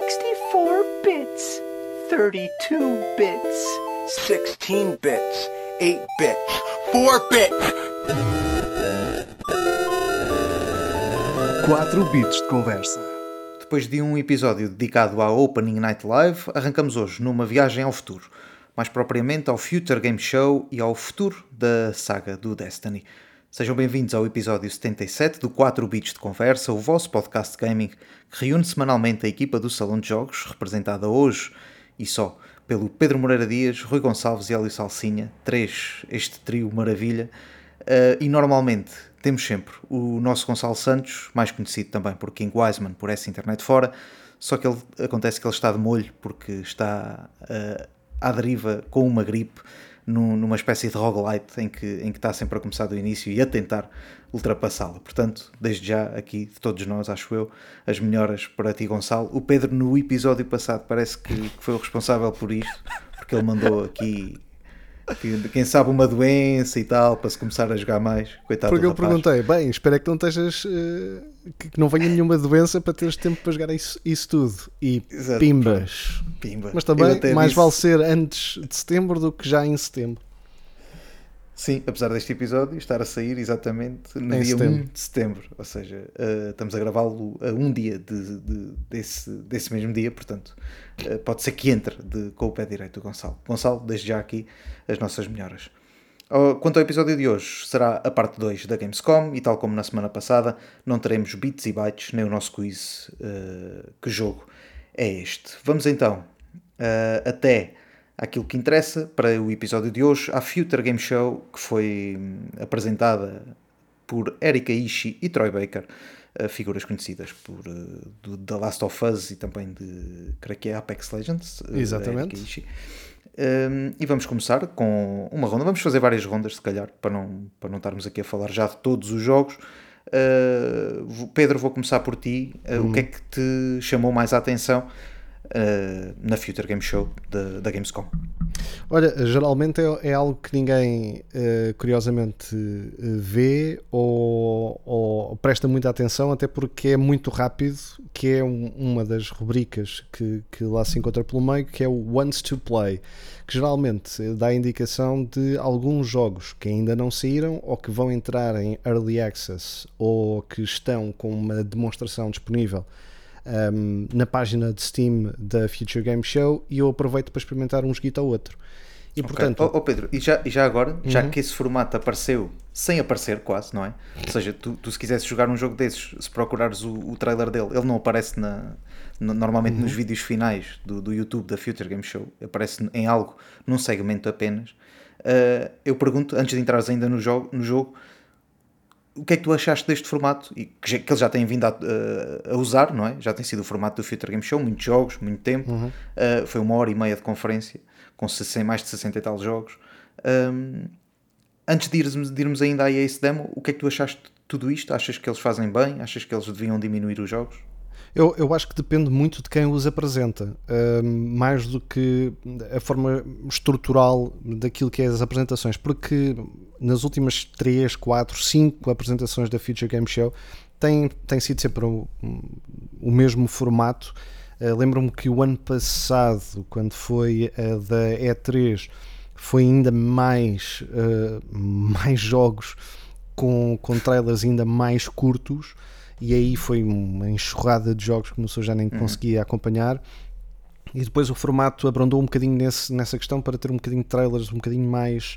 64 bits, 32 bits, 16 bits, 8 bits, 4 bits. 4 bits de conversa. Depois de um episódio dedicado à Opening Night Live, arrancamos hoje numa viagem ao futuro, mais propriamente ao Future Game Show e ao futuro da saga do Destiny. Sejam bem-vindos ao episódio 77 do 4 Bits de Conversa, o vosso podcast de gaming que reúne semanalmente a equipa do Salão de Jogos, representada hoje e só pelo Pedro Moreira Dias, Rui Gonçalves e Hélio Salsinha, três, este trio maravilha, uh, e normalmente temos sempre o nosso Gonçalo Santos, mais conhecido também por King Wiseman, por essa internet fora, só que ele, acontece que ele está de molho porque está uh, à deriva com uma gripe numa espécie de roguelite em que, em que está sempre a começar do início e a tentar ultrapassá-la. Portanto, desde já aqui, de todos nós, acho eu, as melhoras para ti, Gonçalo. O Pedro, no episódio passado, parece que, que foi o responsável por isto, porque ele mandou aqui quem sabe uma doença e tal, para se começar a jogar mais. Coitado Porque eu perguntei, bem, espero é que não estejas. Uh, que não venha nenhuma doença para teres tempo para jogar isso, isso tudo. E Exato. pimbas. Pimba. Mas também mais disse... vale ser antes de setembro do que já em setembro. Sim, apesar deste episódio estar a sair exatamente no em dia setembro. 1 de setembro, ou seja, uh, estamos a gravá-lo a um dia de, de, desse, desse mesmo dia, portanto, uh, pode ser que entre de, com o pé direito o Gonçalo. Gonçalo, desde já aqui as nossas melhoras. Uh, quanto ao episódio de hoje, será a parte 2 da Gamescom e, tal como na semana passada, não teremos bits e bytes nem o nosso quiz. Uh, que jogo é este? Vamos então até aquilo que interessa para o episódio de hoje, a Future Game Show, que foi hum, apresentada por Erika Ishii e Troy Baker, uh, figuras conhecidas por uh, do The Last of Us e também de, creio que é Apex Legends. Uh, Exatamente. Um, e vamos começar com uma ronda. Vamos fazer várias rondas, se calhar, para não, para não estarmos aqui a falar já de todos os jogos. Uh, Pedro, vou começar por ti. Uh, O que é que te chamou mais a atenção uh, na Future Game Show da, da Gamescom? Olha, geralmente é, é algo que ninguém uh, curiosamente vê ou, ou, presta muita atenção, até porque é muito rápido, que é um, uma das rubricas que, que lá se encontra pelo meio, que é o Once to Play, que geralmente dá a indicação de alguns jogos que ainda não saíram ou que vão entrar em Early Access ou que estão com uma demonstração disponível um, na página de Steam da Future Game Show e eu aproveito para experimentar um joguito ou outro. E okay. portanto. Oh, oh, Pedro, e já, e já agora, uhum. já que esse formato apareceu sem aparecer quase, não é? Ou seja, tu, tu se quisesses jogar um jogo desses, se procurares o, o trailer dele, ele não aparece na, no, normalmente uhum. nos vídeos finais do, do YouTube da Future Game Show, aparece em algo, num segmento apenas. Uh, eu pergunto, antes de entrares ainda no jogo, no jogo o que é que tu achaste deste formato e que, que eles já têm vindo a, a, a, usar, não é? Já tem sido o formato do Future Game Show, muitos jogos, muito tempo. Uhum. Uh, foi uma hora e meia de conferência com 60, mais de 60 e tal jogos. Um, antes de irmos, de irmos ainda a esse demo, o que é que tu achaste de tudo isto? Achas que eles fazem bem? Achas que eles deviam diminuir os jogos? Eu, eu acho que depende muito de quem os apresenta, um, mais do que a forma estrutural daquilo que é as apresentações, porque nas últimas 3, 4, 5 apresentações da Future Game Show tem, tem sido sempre o, o mesmo formato. Uh, Lembro-me que o ano passado, quando foi a da E3, foi ainda mais, uh, mais jogos com, com trailers ainda mais curtos e aí foi uma enxurrada de jogos que pessoa já nem uhum. conseguia acompanhar. E depois o formato abrandou um bocadinho nesse, nessa questão para ter um bocadinho de trailers um bocadinho mais,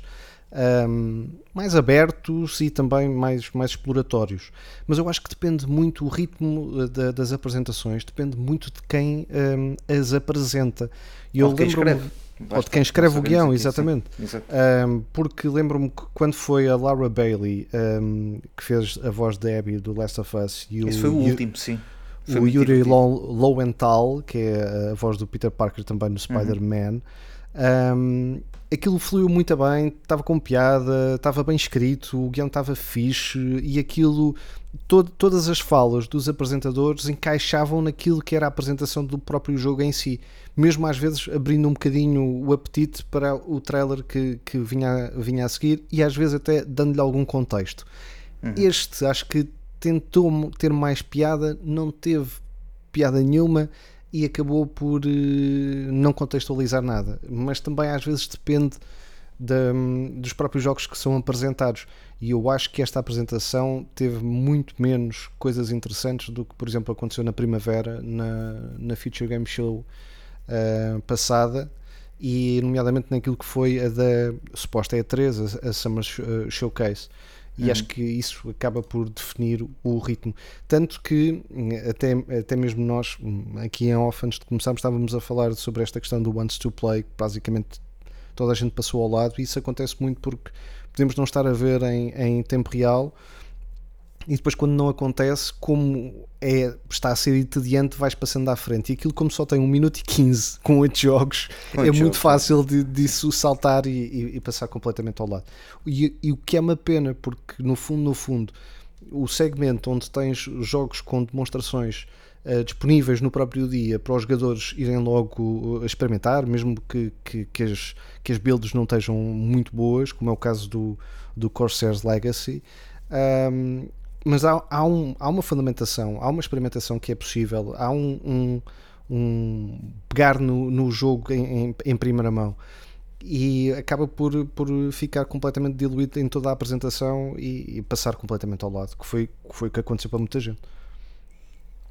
um, mais abertos e também mais, mais exploratórios. Mas eu acho que depende muito, o ritmo da, das apresentações depende muito de quem um, as apresenta. E eu escreve. Ou de quem escreve o guião, exatamente. Um, porque lembro-me que quando foi a Laura Bailey um, que fez a voz da Abby do Last of Us e o, Esse foi o último, sim. Foi o Yuri Lowenthal, que é a voz do Peter Parker também no Spider-Man. Uhum. Um, aquilo fluiu muito bem, estava com piada, estava bem escrito, o guião estava fixe e aquilo, todo, todas as falas dos apresentadores encaixavam naquilo que era a apresentação do próprio jogo em si, mesmo às vezes abrindo um bocadinho o apetite para o trailer que, que vinha, vinha a seguir e às vezes até dando-lhe algum contexto. Uhum. Este acho que tentou ter mais piada, não teve piada nenhuma e acabou por uh, não contextualizar nada. Mas também às vezes depende dos próprios jogos que são apresentados. E eu acho que esta apresentação teve muito menos coisas interessantes do que, por exemplo, aconteceu na primavera, na, na Future Game Show uh, passada, e nomeadamente naquilo que foi a da suposta E3, a, a Summer Showcase. E uhum. acho que isso acaba por definir o ritmo. Tanto que, até, até mesmo nós, aqui em off, antes de começarmos, estávamos a falar sobre esta questão do Once to Play, que basicamente toda a gente passou ao lado, e isso acontece muito porque podemos não estar a ver em, em tempo real e depois quando não acontece, como é, está a ser entediante, vais passando à frente. E aquilo como só tem 1 minuto e 15 com 8 jogos, é muito jogos. fácil de, disso saltar e, e, e, passar completamente ao lado. E, e, o que é uma pena, porque no fundo, no fundo, o segmento onde tens jogos com demonstrações uh, disponíveis no próprio dia para os jogadores irem logo experimentar, mesmo que, que, que, as, que as builds não estejam muito boas, como é o caso do, do Corsair's Legacy. Um, mas há, há, um, há uma fundamentação, há uma experimentação que é possível, há um, um, um pegar no, no jogo em, em, em, primeira mão e acaba por, por ficar completamente diluído em toda a apresentação e, e passar completamente ao lado, que foi, que foi o que aconteceu para muita gente.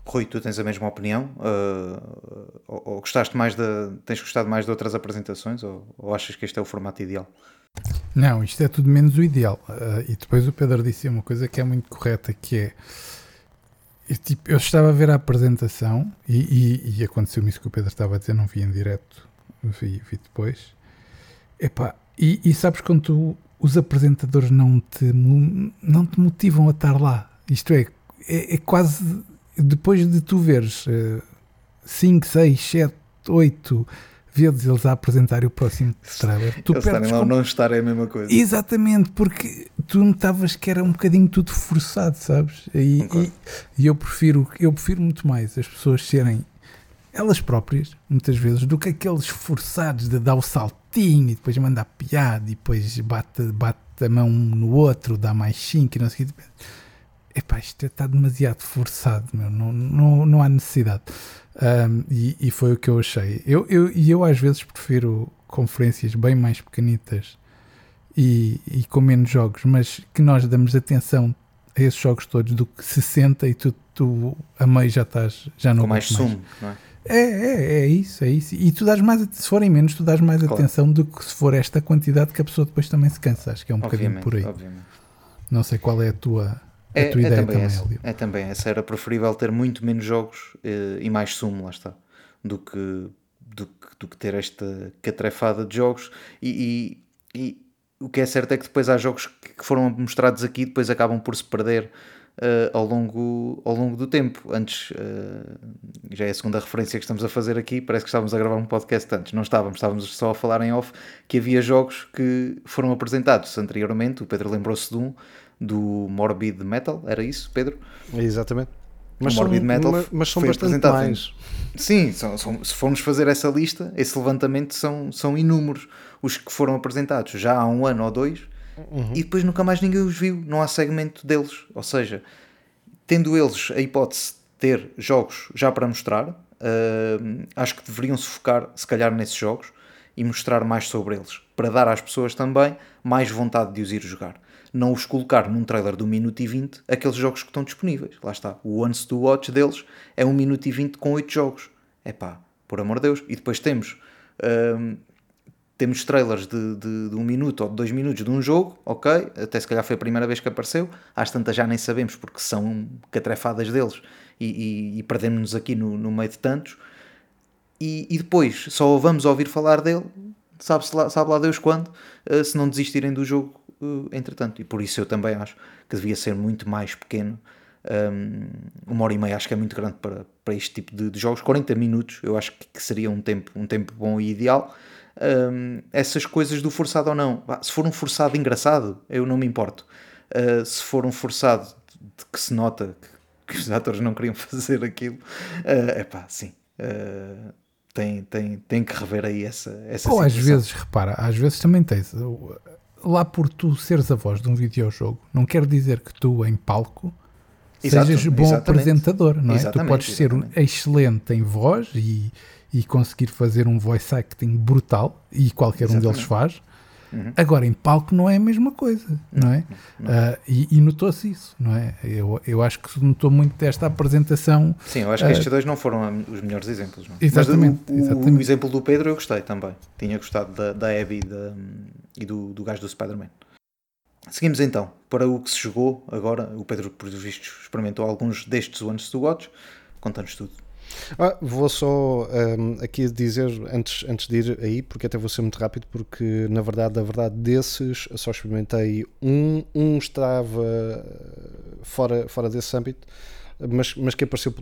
Rui, tu tens a mesma opinião? Uh, ou, ou, gostaste mais de, tens gostado mais de outras apresentações ou, ou achas que este é o formato ideal? Não, isto é tudo menos o ideal. Uh, e depois o Pedro disse uma coisa que é muito correta, que é eu, tipo, eu estava a ver a apresentação e, e, e aconteceu-me isso que o Pedro estava a dizer, não vi em direto, vi, vi depois. Epá, e, e sabes quando tu, os apresentadores não te, não te motivam a estar lá? Isto é, é, é quase depois de tu veres 5, 6, 7, 8 vezes eles a apresentarem o próximo trailer, tu eles perdes lá com... não estar é a mesma coisa. Exatamente, porque tu notavas que era um bocadinho tudo forçado, sabes? E, e, e, eu prefiro eu prefiro muito mais as pessoas serem elas próprias, muitas vezes, do que aqueles forçados de dar o saltinho e depois mandar piada e depois bate, bate a mão um no outro, dá mais 5 e não sei o que. Epá, isto está demasiado forçado, meu. Não, não, não há necessidade. Um, e, e, foi o que eu achei. Eu, eu, e eu às vezes prefiro conferências bem mais pequenitas e, e, com menos jogos, mas que nós damos atenção a esses jogos todos do que 60 e tu, tu a meio já estás, já não Com mais sumo, não é? É, é, é isso, é isso. E tu dás mais, se forem menos, tu dás mais claro. atenção do que se for esta quantidade que a pessoa depois também se cansa. Acho que é um obviamente, bocadinho por aí. Obviamente. Não sei qual é a tua é, a tua é ideia também, também essa, é também essa. Era preferível ter muito menos jogos eh, e mais sumo, lá está, do que, do que, do que ter esta catrefada de jogos. E, e, e, o que é certo é que depois há jogos que foram mostrados aqui depois acabam por se perder Uh, ao, longo, ao longo do tempo. Antes, uh, já é a segunda referência que estamos a fazer aqui, parece que estávamos a gravar um podcast antes. Não estávamos, estávamos só a falar em off que havia jogos que foram apresentados anteriormente. O Pedro lembrou-se de um do Morbid Metal, era isso, Pedro? Exatamente. Mas o Morbid são, Metal mas, mas são bastante mais. Sim, são, são, se formos fazer essa lista, esse levantamento são, são inúmeros os que foram apresentados já há um ano ou dois uhum. e depois nunca mais ninguém os viu, não há segmento deles. Ou seja, tendo eles a hipótese de ter jogos já para mostrar, uh, acho que deveriam se focar, se calhar, nesses jogos e mostrar mais sobre eles, para dar às pessoas também mais vontade de os ir jogar não os colocar num trailer de 1 minuto e 20 aqueles jogos que estão disponíveis. Lá está. O Once to Watch deles é 1 minuto e 20 com 8 jogos. É pá, por amor de Deus. E depois temos. Um, temos trailers de, de, de, um minuto ou de dois minutos de um jogo, ok, até se calhar foi a primeira vez que apareceu, às tantas já nem sabemos porque são catrefadas deles e, e, e perdemos-nos aqui no, no meio de tantos, e, e, depois só vamos ouvir falar dele, sabe, lá, sabe lá Deus quando, uh, se não desistirem do jogo entretanto. E por isso eu também acho que devia ser muito mais pequeno. Um, uma hora e meia acho que é muito grande para, para este tipo de, de jogos. 40 minutos eu acho que, seria um tempo, um tempo bom e ideal. Um, essas coisas do forçado ou não, se for um forçado engraçado, eu não me importo. Uh, se for um forçado de que se nota que, que os atores não queriam fazer aquilo, é uh, pá, sim. Uh, tem, tem, tem que rever aí essa, essa Ou situação. às vezes, repara, às vezes também tens lá por tu seres a voz de um videojogo, não quer dizer que tu em palco Exato, sejas bom exatamente. apresentador, não é? Exatamente, tu podes ser um exatamente. excelente em voz e, e conseguir fazer um voice acting brutal, e qualquer um deles faz. Uhum. Agora, em palco não é a mesma coisa, não é? Ah, e e notou-se isso, não é? Eu, eu acho que se notou muito desta apresentação. Sim, eu acho que estes dois não foram os melhores exemplos. Não? é? Exatamente, Mas o, exatamente. o exemplo do Pedro eu gostei também. Tinha gostado da, da Abby e, da- e do, do gajo do Spider-Man. Seguimos então para o que se jogou agora. O Pedro, por vistos, experimentou alguns destes Ones to Watch. Conta-nos tudo. Ah, vou só ahm, aqui dizer, antes, antes de ir aí, porque até vou ser muito rápido, porque na verdade, na verdade, desses só experimentei um, um estava fora, fora desse âmbito, mas, mas que apareceu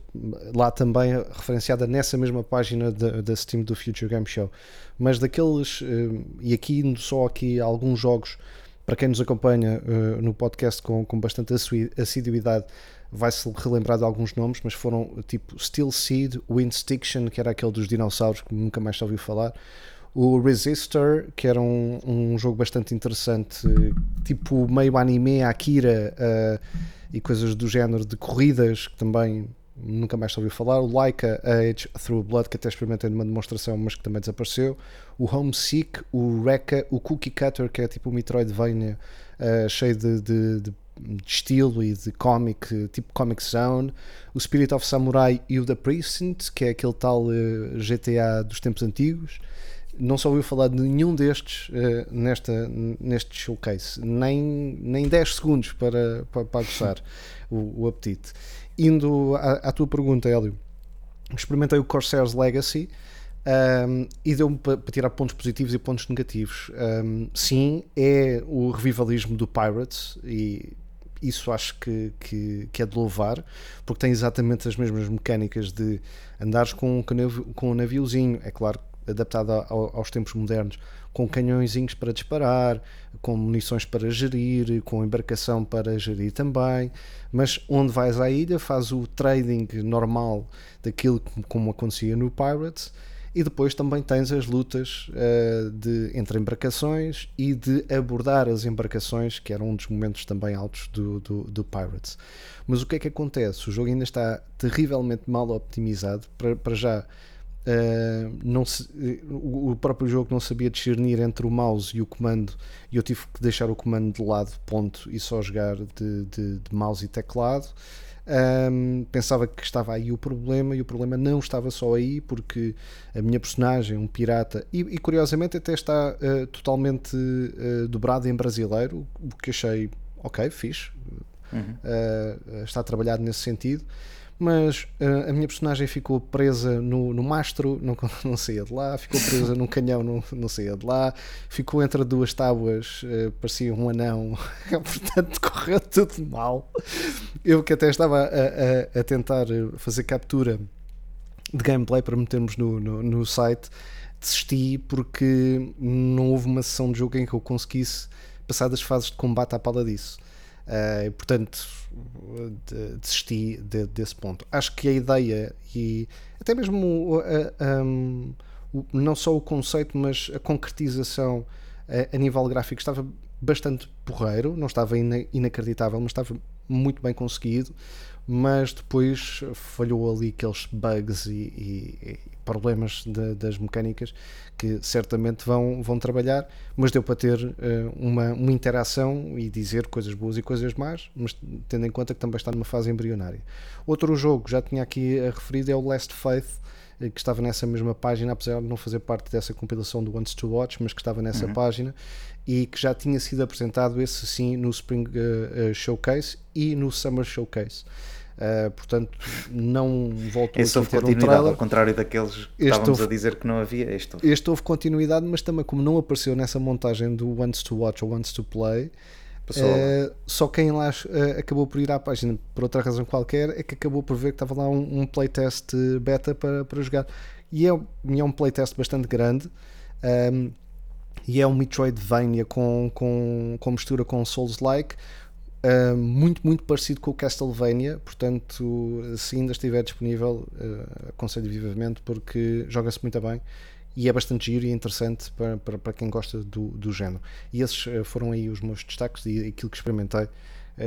lá também referenciada nessa mesma página da, Steam do Future Game Show. Mas daqueles, e aqui só aqui alguns jogos, para quem nos acompanha ah, no podcast com, com bastante assi- assiduidade, vai-se relembrar de alguns nomes, mas foram tipo Steel Seed, Windstiction, que era aquele dos dinossauros que nunca mais se ouviu falar, o Resistor, que era um, um jogo bastante interessante, tipo meio anime, Akira eh, e coisas do género de corridas, que também nunca mais se ouviu falar, o Laika Age Through Blood, que até experimentei numa demonstração, mas que também desapareceu, o Homesick, o Rekka, o Cookie Cutter, que é tipo o Metroidvania, eh, cheio de, de- de de estilo e de comic, tipo Comic Zone, o Spirit of Samurai e o The Precinct, que é aquele tal eh, GTA dos tempos antigos. Não só ouviu falar de nenhum destes eh, nesta, neste showcase, nem, nem 10 segundos para, para, para o, o apetite. Indo à, à tua pergunta, Hélio, experimentei o Corsair's Legacy. Um, e deu-me para tirar pontos positivos e pontos negativos. Um, sim, é o revivalismo do Pirates e isso acho que, que, que é de louvar, porque tem exatamente as mesmas mecânicas de andares com, com, navio- com um naviozinho, é claro, adaptado ao- aos tempos modernos, com canhõezinhos para disparar, com munições para gerir, com embarcação para gerir também, mas onde vais à ilha faz o trading normal daquilo como acontecia no Pirates e depois também tens as lutas eh, de, entre embarcações e de abordar as embarcações, que era um dos momentos também altos do, do, do Pirates. Mas o que é que acontece? O jogo ainda está terrivelmente mal optimizado. Para, para já, eh, não se- eh, o o próprio jogo não sabia discernir entre o mouse e o comando, e eu tive que deixar o comando de lado, ponto, e só jogar de, de- de mouse e teclado. Ahm, pensava que estava aí o problema e o problema não estava só aí porque a minha personagem, um pirata, e, e curiosamente até está eh, totalmente eh, dobrado em brasileiro, o que achei ok, fixe, eh, está trabalhado nesse sentido. Mas eh, a minha personagem ficou presa no, no mastro, não, não saía de lá, ficou presa num canhão, não, não saía de lá, ficou entre duas tábuas, eh, parecia um anão, portanto correu tudo mal. Eu que até estava a, a- a tentar fazer captura de gameplay para metermos no, no, no site, desisti porque não houve uma sessão de jogo em que eu conseguisse passar das fases de combate à pala disso. E, portanto, desisti de- desse ponto. Acho que a ideia e até mesmo a- um, o- não só o conceito, mas a concretização a, a nível gráfico estava bastante porreiro, não estava ina- inacreditável, mas estava muito bem conseguido. Mas depois falhou ali aqueles bugs e, e- e problemas de- das mecânicas que certamente vão, vão trabalhar, mas deu para ter eh, uma, uma interação e dizer coisas boas e coisas más, mas tendo em conta que também está numa fase embrionária. Outro jogo já tinha aqui eh, referido é o Last Faith, eh, que estava nessa mesma página, apesar de não fazer parte dessa compilação do Once to Watch, mas que estava nessa página e que já tinha sido apresentado, esse sim, no Spring eh, eh, Showcase e no Summer Showcase. Eh, portanto, não voltou aqui a houve ter um continuidade, trailer. ao contrário daqueles que Este estávamos houve- a dizer que não havia. Este houve. Este houve continuidade, mas também como não apareceu nessa montagem do Once to Watch ou Once to Play, eh, só quem lá eh, acabou por ir à página por outra razão qualquer é que acabou por ver que estava lá um, um playtest beta para, para jogar. E é, é um playtest bastante grande. ehm, e é um Metroidvania com, com, com mistura com Souls-like, Uh, muito, muito parecido com o Castlevania, portanto, se ainda estiver disponível, uh, aconselho vivamente porque joga-se muito bem e é bastante giro e interessante para, para, para quem gosta do, do género. E esses uh, foram aí os meus destaques e aquilo que experimentei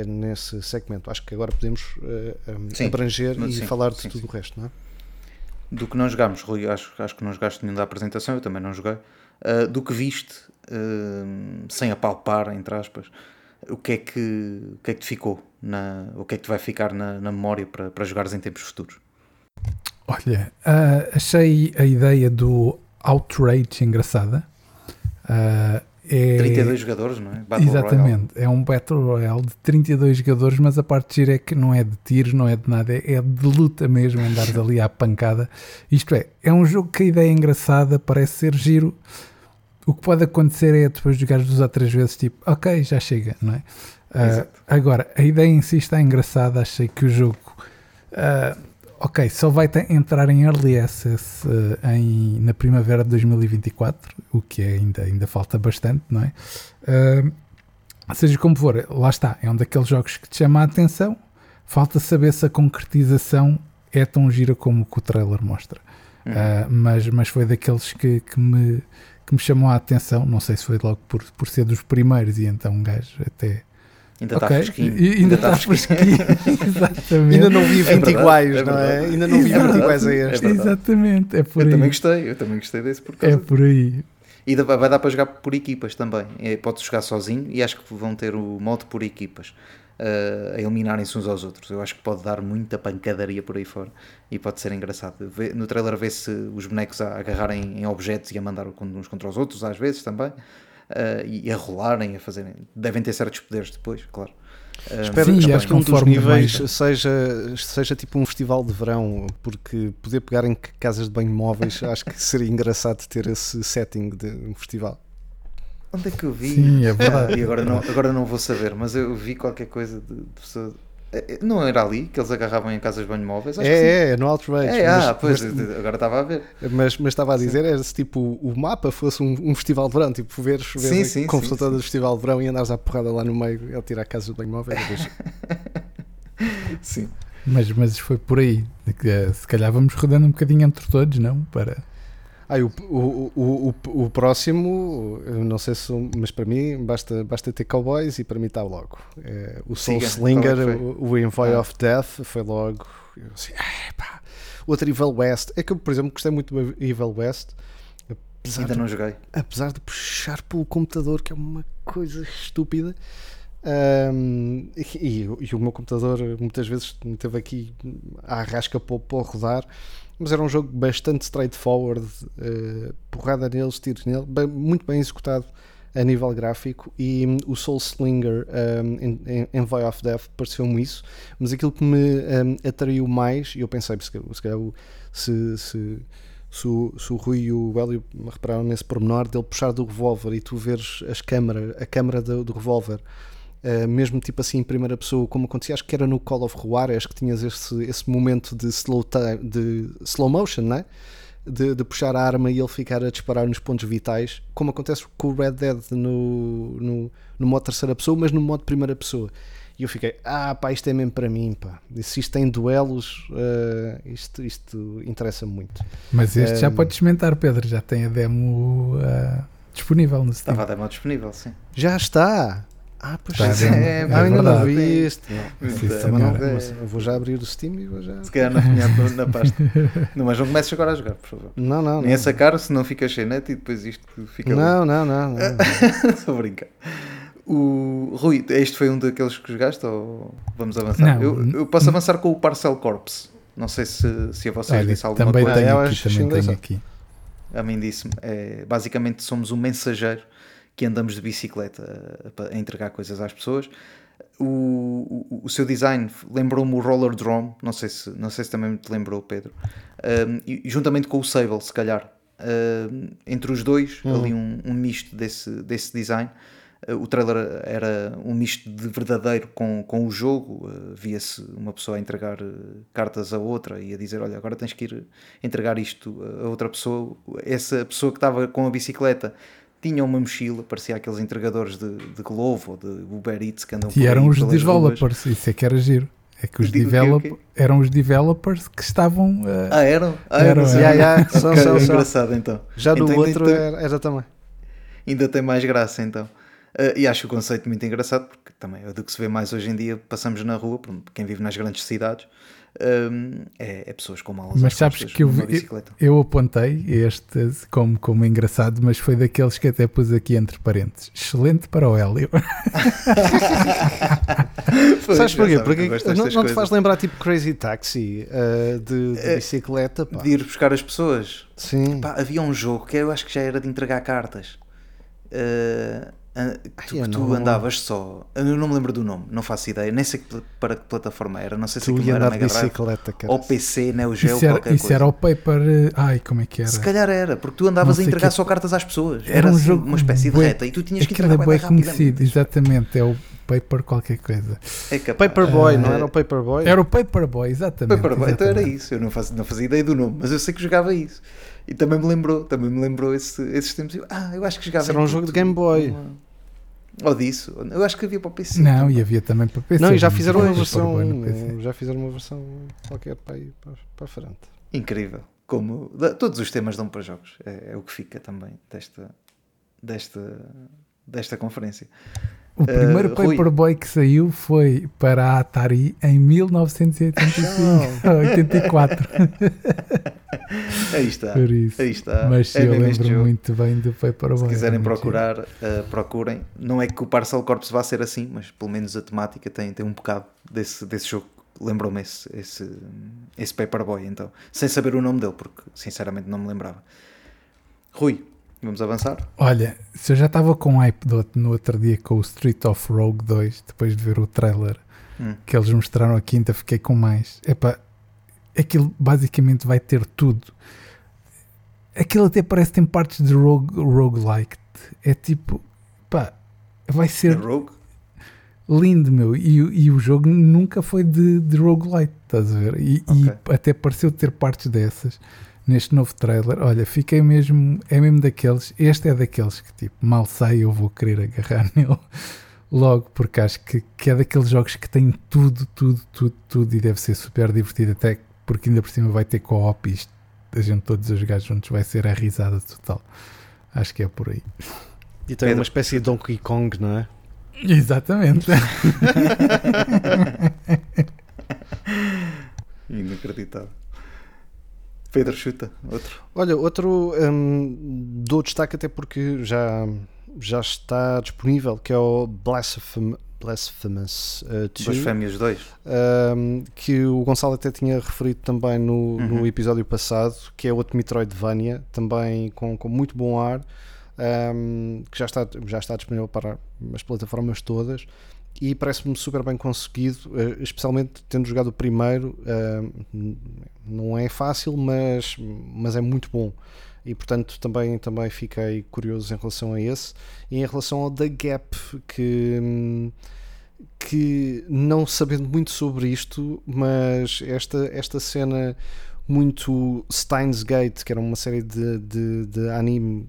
nesse segmento. Acho que agora podemos eh, um, Sim, abranger e sim, falar de sim, tudo o resto, não é? Do que não jogámos, Rui, acho, acho que não jogaste nenhum da apresentação, eu também não joguei. Uh, do que viste, uh, sem apalpar, entre aspas, o que é que, o que, é que te ficou? Na, o que é que te vai ficar na, na memória para, para jogares em tempos futuros? Olha, ah, achei a ideia do Outrage engraçada. Ah, é... 32 jogadores, não é? Battle Royale. Exatamente, é um Battle Royale de 32 jogadores, mas a parte de gira é que não é de tiros, não é de nada, é é de luta mesmo, andares ali à pancada. Isto é, é um jogo que a ideia é engraçada, parece ser giro. O que pode acontecer é depois de jogares duas ou três vezes, tipo, ok, já chega, não é? Exato. agora, a ideia em si está engraçada, achei que o jogo. ah, ok, só vai entrar em Early Access ah, em, na primavera de 2024, o que é ainda, ainda falta bastante, não é? Seja como for, lá está, é um daqueles jogos que te chama a atenção. Falta saber se a concretização é tão gira como o que o trailer mostra. Uhum. Mas, mas foi daqueles que, que, me, que me chamou a atenção. Não sei se foi logo por, por ser dos primeiros e então um gajo até. Ainda está ok, fresquinho. e- ainda está fresquinho. Exatamente. Ainda não vi 20 verdade, iguais, é não é? Ainda não vi É 20 verdade, iguais a é este. verdade. Exatamente, é por Eu aí. também gostei, eu também gostei desse por É causa por aí. E vai dar para jogar por equipas também. É, Pode jogar sozinho e acho que vão ter o modo por equipas eh, a eliminarem-se uns aos outros. Eu acho que pode dar muita pancadaria por aí fora e pode ser engraçado. Vê- No trailer vê-se os bonecos a agarrarem em objetos e a mandar uns contra os outros, às vezes também, eh, e a rolarem, a fazerem. Devem ter certos poderes depois, claro. Eh, Espero, Sim, espero acho que um que dos níveis mais- seja, seja tipo um festival de verão, porque poder pegar em casas de banho móveis acho que seria engraçado ter esse setting de um festival. Onde é que eu vi? Sim, é verdade. Ah, e agora não, agora não vou saber, mas eu vi qualquer coisa de, de pessoa. Eh, eh, Não era ali que eles agarravam em casas de banho móveis? Acho. É, é, é no Outrage. É, ah, mas, pois, mas, agora estava a ver. mas, mas estava a dizer, era se tipo o mapa fosse um, um festival de verão, tipo veres, Sim, veres sim, a sim, do festival de verão e andares à porrada lá no meio a tirar casas de banho móveis. Sim. Mas, mas foi por aí. Se calhar vamos rodando um bocadinho entre todos, não? Para. E o, o, o, o, próximo, não sei se, mas para mim basta, basta ter cowboys e para mim está logo. É, o Soul Slinger, é o, Envoy Ah. of Death, foi logo. Assim, "Ah, pá." Outro Evil West, é que eu, por exemplo, gostei muito do Evil West, apesar Ainda de, não joguei. apesar de puxar pelo computador, que é uma coisa estúpida. Ahm, e, e- o meu computador muitas vezes me teve aqui à arrasca para, para rodar, mas era um jogo bastante straightforward, eh, porrada neles, tiros nele, bem- muito bem executado a nível gráfico. E hum, o Soul Slinger um, em, em of Death pareceu-me isso, mas aquilo que me hum, atraiu mais, e eu pensei, se, calhar- se, se, se, o, se o Rui e o Hélio repararam nesse pormenor dele puxar do revólver e tu veres as câmara, a câmara do, do revólver. Uh, mesmo tipo assim em primeira pessoa, como acontecia, acho que era no Call of Juarez que tinhas esse, esse momento de slow, time, de slow motion, né? de, de puxar a arma e ele ficar a disparar nos pontos vitais, como acontece com o Red Dead no, no, no modo terceira pessoa, mas no modo primeira pessoa. E eu fiquei, ah pá, isto é mesmo para mim, pá. E se isto tem duelos, uh, isto, isto interessa muito. Mas este já Um, pode experimentar, Pedro. Já tem a demo ah, disponível no Steam. Estava a demo disponível, sim. Já está! Ah, pois a é. é, é Ah, ainda não vi isto. Eu vou já abrir o Steam e vou já. Se calhar não tinha na, pasta. Não, mas não comeces agora a jogar, por favor. Não, não, Nem não. a sacar, senão fica cheio net e depois isto fica. Não, não, não, não. Estou a brincar. O Rui, este foi um daqueles que jogaste ou vamos avançar? Não. Eu, eu posso avançar com o Parcel Corps. Não sei se, se a vocês Olha, disse alguma também coisa. Ah, tenho eu aqui, também tenho aqui. A mim disse-me. É, basicamente somos um mensageiro que andamos de bicicleta a, a entregar coisas às pessoas. O, o, o seu design lembrou-me o Roller Drome, não sei se, não sei se também te lembrou, Pedro. Um, e juntamente com o Sable, se calhar. Um, entre os dois, ali um, um misto desse, desse design. Uh, o trailer era um misto de verdadeiro com, com o jogo. Uh, Via-se uma pessoa a entregar cartas a outra e a dizer: Olha, agora tens que ir entregar isto a outra pessoa. Essa pessoa que estava com a bicicleta tinha uma mochila, parecia aqueles entregadores de, de Glovo ou de Uber Eats que andam por E eram os developers, isso é que era giro. É que os develop... eram os developers que estavam. ah, Ah, eram? Ah, Eram, eram. sabia. Já, já, são, Ok, são, são. engraçado então. Já do Então ainda outro tem- era, era também. Ainda tem mais graça então. Uh, e acho o conceito muito engraçado, porque também é do que se vê mais hoje em dia, passamos na rua, quem vive nas grandes cidades, um, é, é, pessoas com malas Mas sabes que eu, eu, eu, apontei este como, como engraçado, mas foi daqueles que até pus aqui entre parênteses. Excelente para o Hélio. sabes porquê? Porque não, não te faz lembrar tipo Crazy Taxi uh, de, de é, bicicleta? Pá. De ir buscar as pessoas. Sim. Pá, havia um jogo que eu acho que já era de entregar cartas. Uh, tu, Ai, tu não... andavas só, eu não me lembro do nome, não faço ideia, nem sei para que plataforma era, não sei se aquilo era Mega bicicleta, Drive, ou PC, Neo Geo, isso era, qualquer isso coisa. era o paper, ai como é que era? Se calhar era, porque tu andavas a entregar que... só cartas às pessoas, era, era um assim, jogo uma espécie de reta e tu tinhas que entregar é bem conhecido, exatamente, é o Paper qualquer coisa. É Paperboy, uh, não era o Paperboy? Era o Paperboy, exatamente. Paperboy, exatamente. então era isso, eu não, faço, não fazia ideia do nome, mas eu sei que jogava isso. E também me lembrou, também me lembrou esse, esses tempos. Ah, eu acho que jogava. Isso era um jogo de Game Boy. Uma... Ou disso. Eu acho que havia para o PC. Não, também. e havia também para o PC. Não, e já fizeram uma versão. Já fizeram uma versão qualquer para ir para, para a frente. Incrível. Como todos os temas dão para jogos. É, é o que fica também desta, desta, desta conferência. O primeiro uh, Paperboy que saiu foi para a Atari em 1985, aí está. Por isso. Aí está. Mas é eu lembro muito bem do Paperboy. Se quiserem procurar, uh, procurem. Não é que o Parcel Corps vá ser assim, mas pelo menos a temática tem, tem um bocado desse, desse jogo. Lembrou-me esse, esse, esse Paperboy, então. Sem saber o nome dele, porque sinceramente não me lembrava. Rui, Vamos avançar? Olha, se eu já estava com hype do, no outro dia com o Street of Rogue 2, depois de ver o trailer hum. que eles mostraram a quinta, fiquei com mais. Epá, aquilo basicamente vai ter tudo. Aquilo até parece que tem partes de rogue, roguelike. É tipo, pá, vai ser é rogue? lindo, meu. E, e o jogo nunca foi de, de roguelite, estás a ver? E, okay. e até pareceu ter partes dessas neste novo trailer, olha, fiquei mesmo, é mesmo daqueles, este é daqueles que tipo, mal sai eu vou querer agarrar nele logo, porque acho que, que é daqueles jogos que tem tudo, tudo, tudo, tudo e deve ser super divertido, até porque ainda por cima vai ter co-op e isto, a gente todos a jogar juntos vai ser a risada total. Acho que é por aí. E tem uma espécie de Donkey Kong, não é? Exatamente. Inacreditável. Pedro, chuta, outro. Olha, outro um, dou destaque até porque já, já está disponível, que é o Blasphemous, Blasphemous uh, 2. Blasphemous 2. Um, que o Gonçalo até tinha referido também no, uhum. no episódio passado, que é outro Metroidvania, também com, com muito bom ar, um, que já está, já está disponível para as plataformas todas e parece-me super bem conseguido, eh, especialmente tendo jogado o primeiro. Eh, não é fácil, mas, mas é muito bom. E portanto também, também fiquei curioso em relação a esse. E em relação ao The Gap, que, que não sabendo muito sobre isto, mas esta, esta cena muito Steins Gate, que era uma série de, de, de anime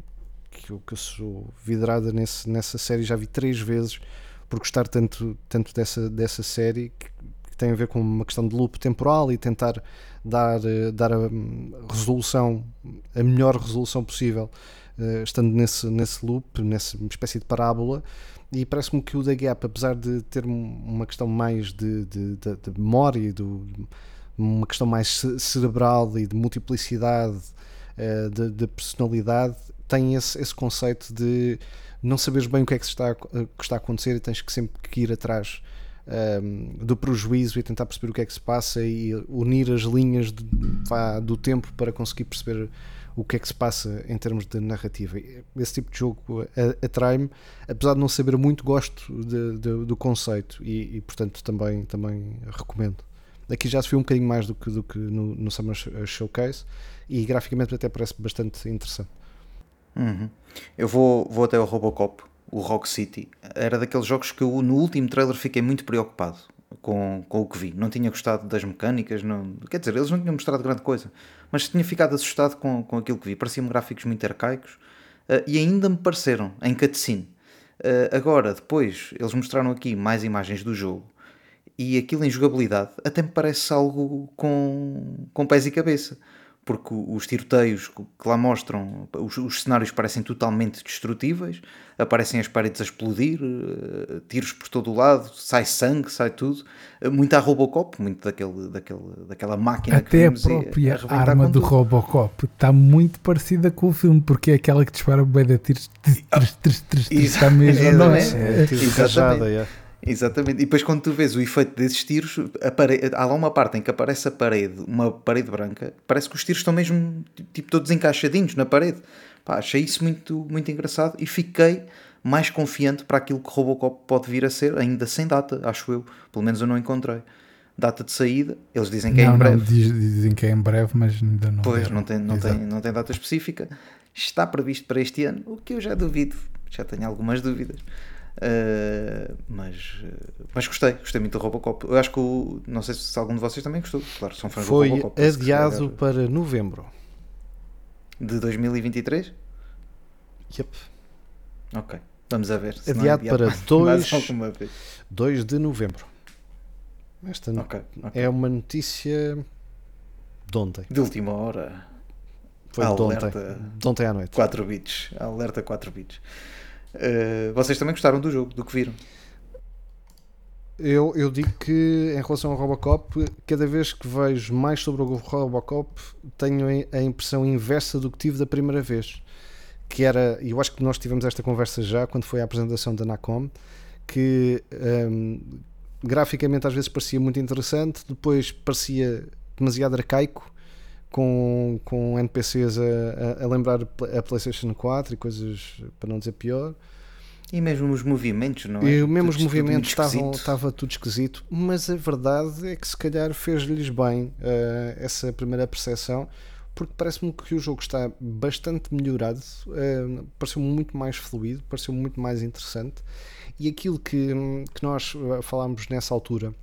que eu, que eu sou vidrada nesse, nessa série, já vi três vezes por gostar tanto, tanto dessa, dessa série que, tem a ver com uma questão de loop temporal e tentar dar, eh, dar a hum, resolução, a melhor resolução possível, uh, estando nesse, nesse loop, nessa espécie de parábola. E parece-me que o The Gap, apesar de ter uma questão mais de, de, de, de memória do, uma questão mais cerebral e de multiplicidade uh, de, de, personalidade, tem esse, esse conceito de não saberes bem o que é que está, que está a acontecer e tens que sempre que ir atrás um, do prejuízo e tentar perceber o que é que se passa e unir as linhas de, do tempo para conseguir perceber o que é que se passa em termos de narrativa. Esse tipo de jogo atrai-me, apesar de não saber muito, gosto de, de, do conceito e, e, portanto também, também recomendo. Aqui já se viu um bocadinho mais do que, do que no, no Summer Showcase e graficamente até parece bastante interessante. Uhum. Eu vou, vou até o Robocop, o Rock City. Era daqueles jogos que eu no último trailer fiquei muito preocupado com, com o que vi. Não tinha gostado das mecânicas, não, quer dizer, eles não tinham mostrado grande coisa, mas tinha ficado assustado com, com aquilo que vi. Pareciam gráficos muito arcaicos uh, e ainda me pareceram em cutscene. Uh, agora, depois, eles mostraram aqui mais imagens do jogo e aquilo em jogabilidade até me parece algo com, com pés e cabeça porque os tiroteios que lá mostram, os, os cenários parecem totalmente destrutíveis, aparecem as paredes a explodir, uh, tiros por todo o lado, sai sangue, sai tudo. Uh, muito a Robocop, muito daquele, daquele, daquela máquina Até que a vimos e própria arrebentar arma do. Robocop está muito parecida com o filme, porque é aquela que dispara bem de tiros. Tris, tris, tris, Está mesmo, não é? É, rajada, é. Exatamente. E depois quando tu vês o efeito desses tiros, parede, há lá uma parte em que aparece a parede, uma parede branca, parece que os tiros estão mesmo tipo todos encaixadinhos na parede. Pá, achei isso muito, muito engraçado e fiquei mais confiante para aquilo que Robocop pode vir a ser, ainda sem data, acho eu. Pelo menos eu não encontrei. Data de saída, eles dizem que é não, em não, breve. diz- dizem que é em breve, mas ainda não. Pois, deram. não tem, não, Exato. tem, não tem data específica. Está previsto para este ano, o que eu já duvido. Já tenho algumas dúvidas. Uh, mas, mas gostei, gostei muito do Robocop. Eu acho que o, não sei se algum de vocês também gostou. Claro, são fãs Foi do Robocop. se adiado para novembro. de 2023? Yep. Ok, vamos a ver. não é Adiado para mais- dois- mais alguma vez. 2 de novembro. Esta Ok, ok. é uma notícia de ontem. De última hora, Foi de ontem. De ontem à noite. 4 bits. Alerta 4 bits. Uh, vocês também gostaram do jogo, do que viram? Eu, eu digo que em relação ao Robocop, cada vez que vejo mais sobre o Robocop, tenho a impressão inversa do que tive da primeira vez. Que era, e eu acho que nós tivemos esta conversa já quando foi a apresentação da Nacom, que hum, graficamente às vezes parecia muito interessante, depois parecia demasiado arcaico, com, com NPCs a, a, a lembrar a PlayStation 4 e coisas para não dizer pior. E mesmo os movimentos, não é? E mesmo os Tudo- tudo movimentos estavam, estava tudo esquisito, mas a verdade é que se calhar fez-lhes bem eh, essa primeira percepção, porque parece-me que o jogo está bastante melhorado, eh, pareceu muito mais fluido, pareceu muito mais interessante, e aquilo que, que nós eh, falámos nessa altura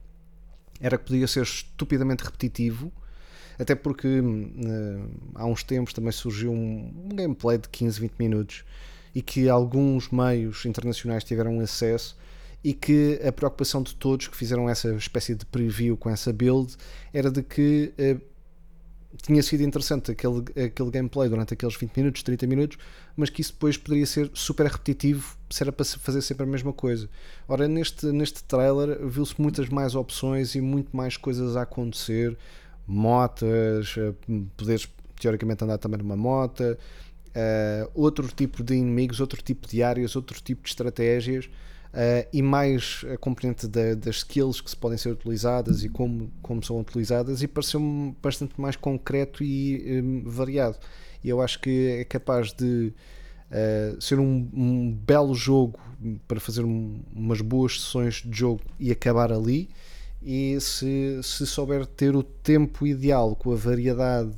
era que podia ser estupidamente repetitivo, até porque eh, há uns tempos também surgiu um, um gameplay de 15, 20 minutos e que alguns meios internacionais tiveram acesso e que a preocupação de todos que fizeram essa espécie de preview com essa build era de que eh, tinha sido interessante aquele, aquele gameplay durante aqueles 20 minutos, 30 minutos, mas que isso depois poderia ser super repetitivo se era para fazer sempre a mesma coisa. Ora, neste, neste trailer viu-se muitas mais opções e muito mais coisas a acontecer, motas, eh, poderes teoricamente andar também numa mota, eh, outro tipo de inimigos, outro tipo de áreas, outro tipo de estratégias eh, e mais a componente da- das skills que se podem ser utilizadas e como, como são utilizadas e pareceu-me bastante mais concreto e eh, variado. E eu acho que é capaz de eh, ser um, um belo jogo para fazer um- umas boas sessões de jogo e acabar ali. E se, se souber ter o tempo ideal com a variedade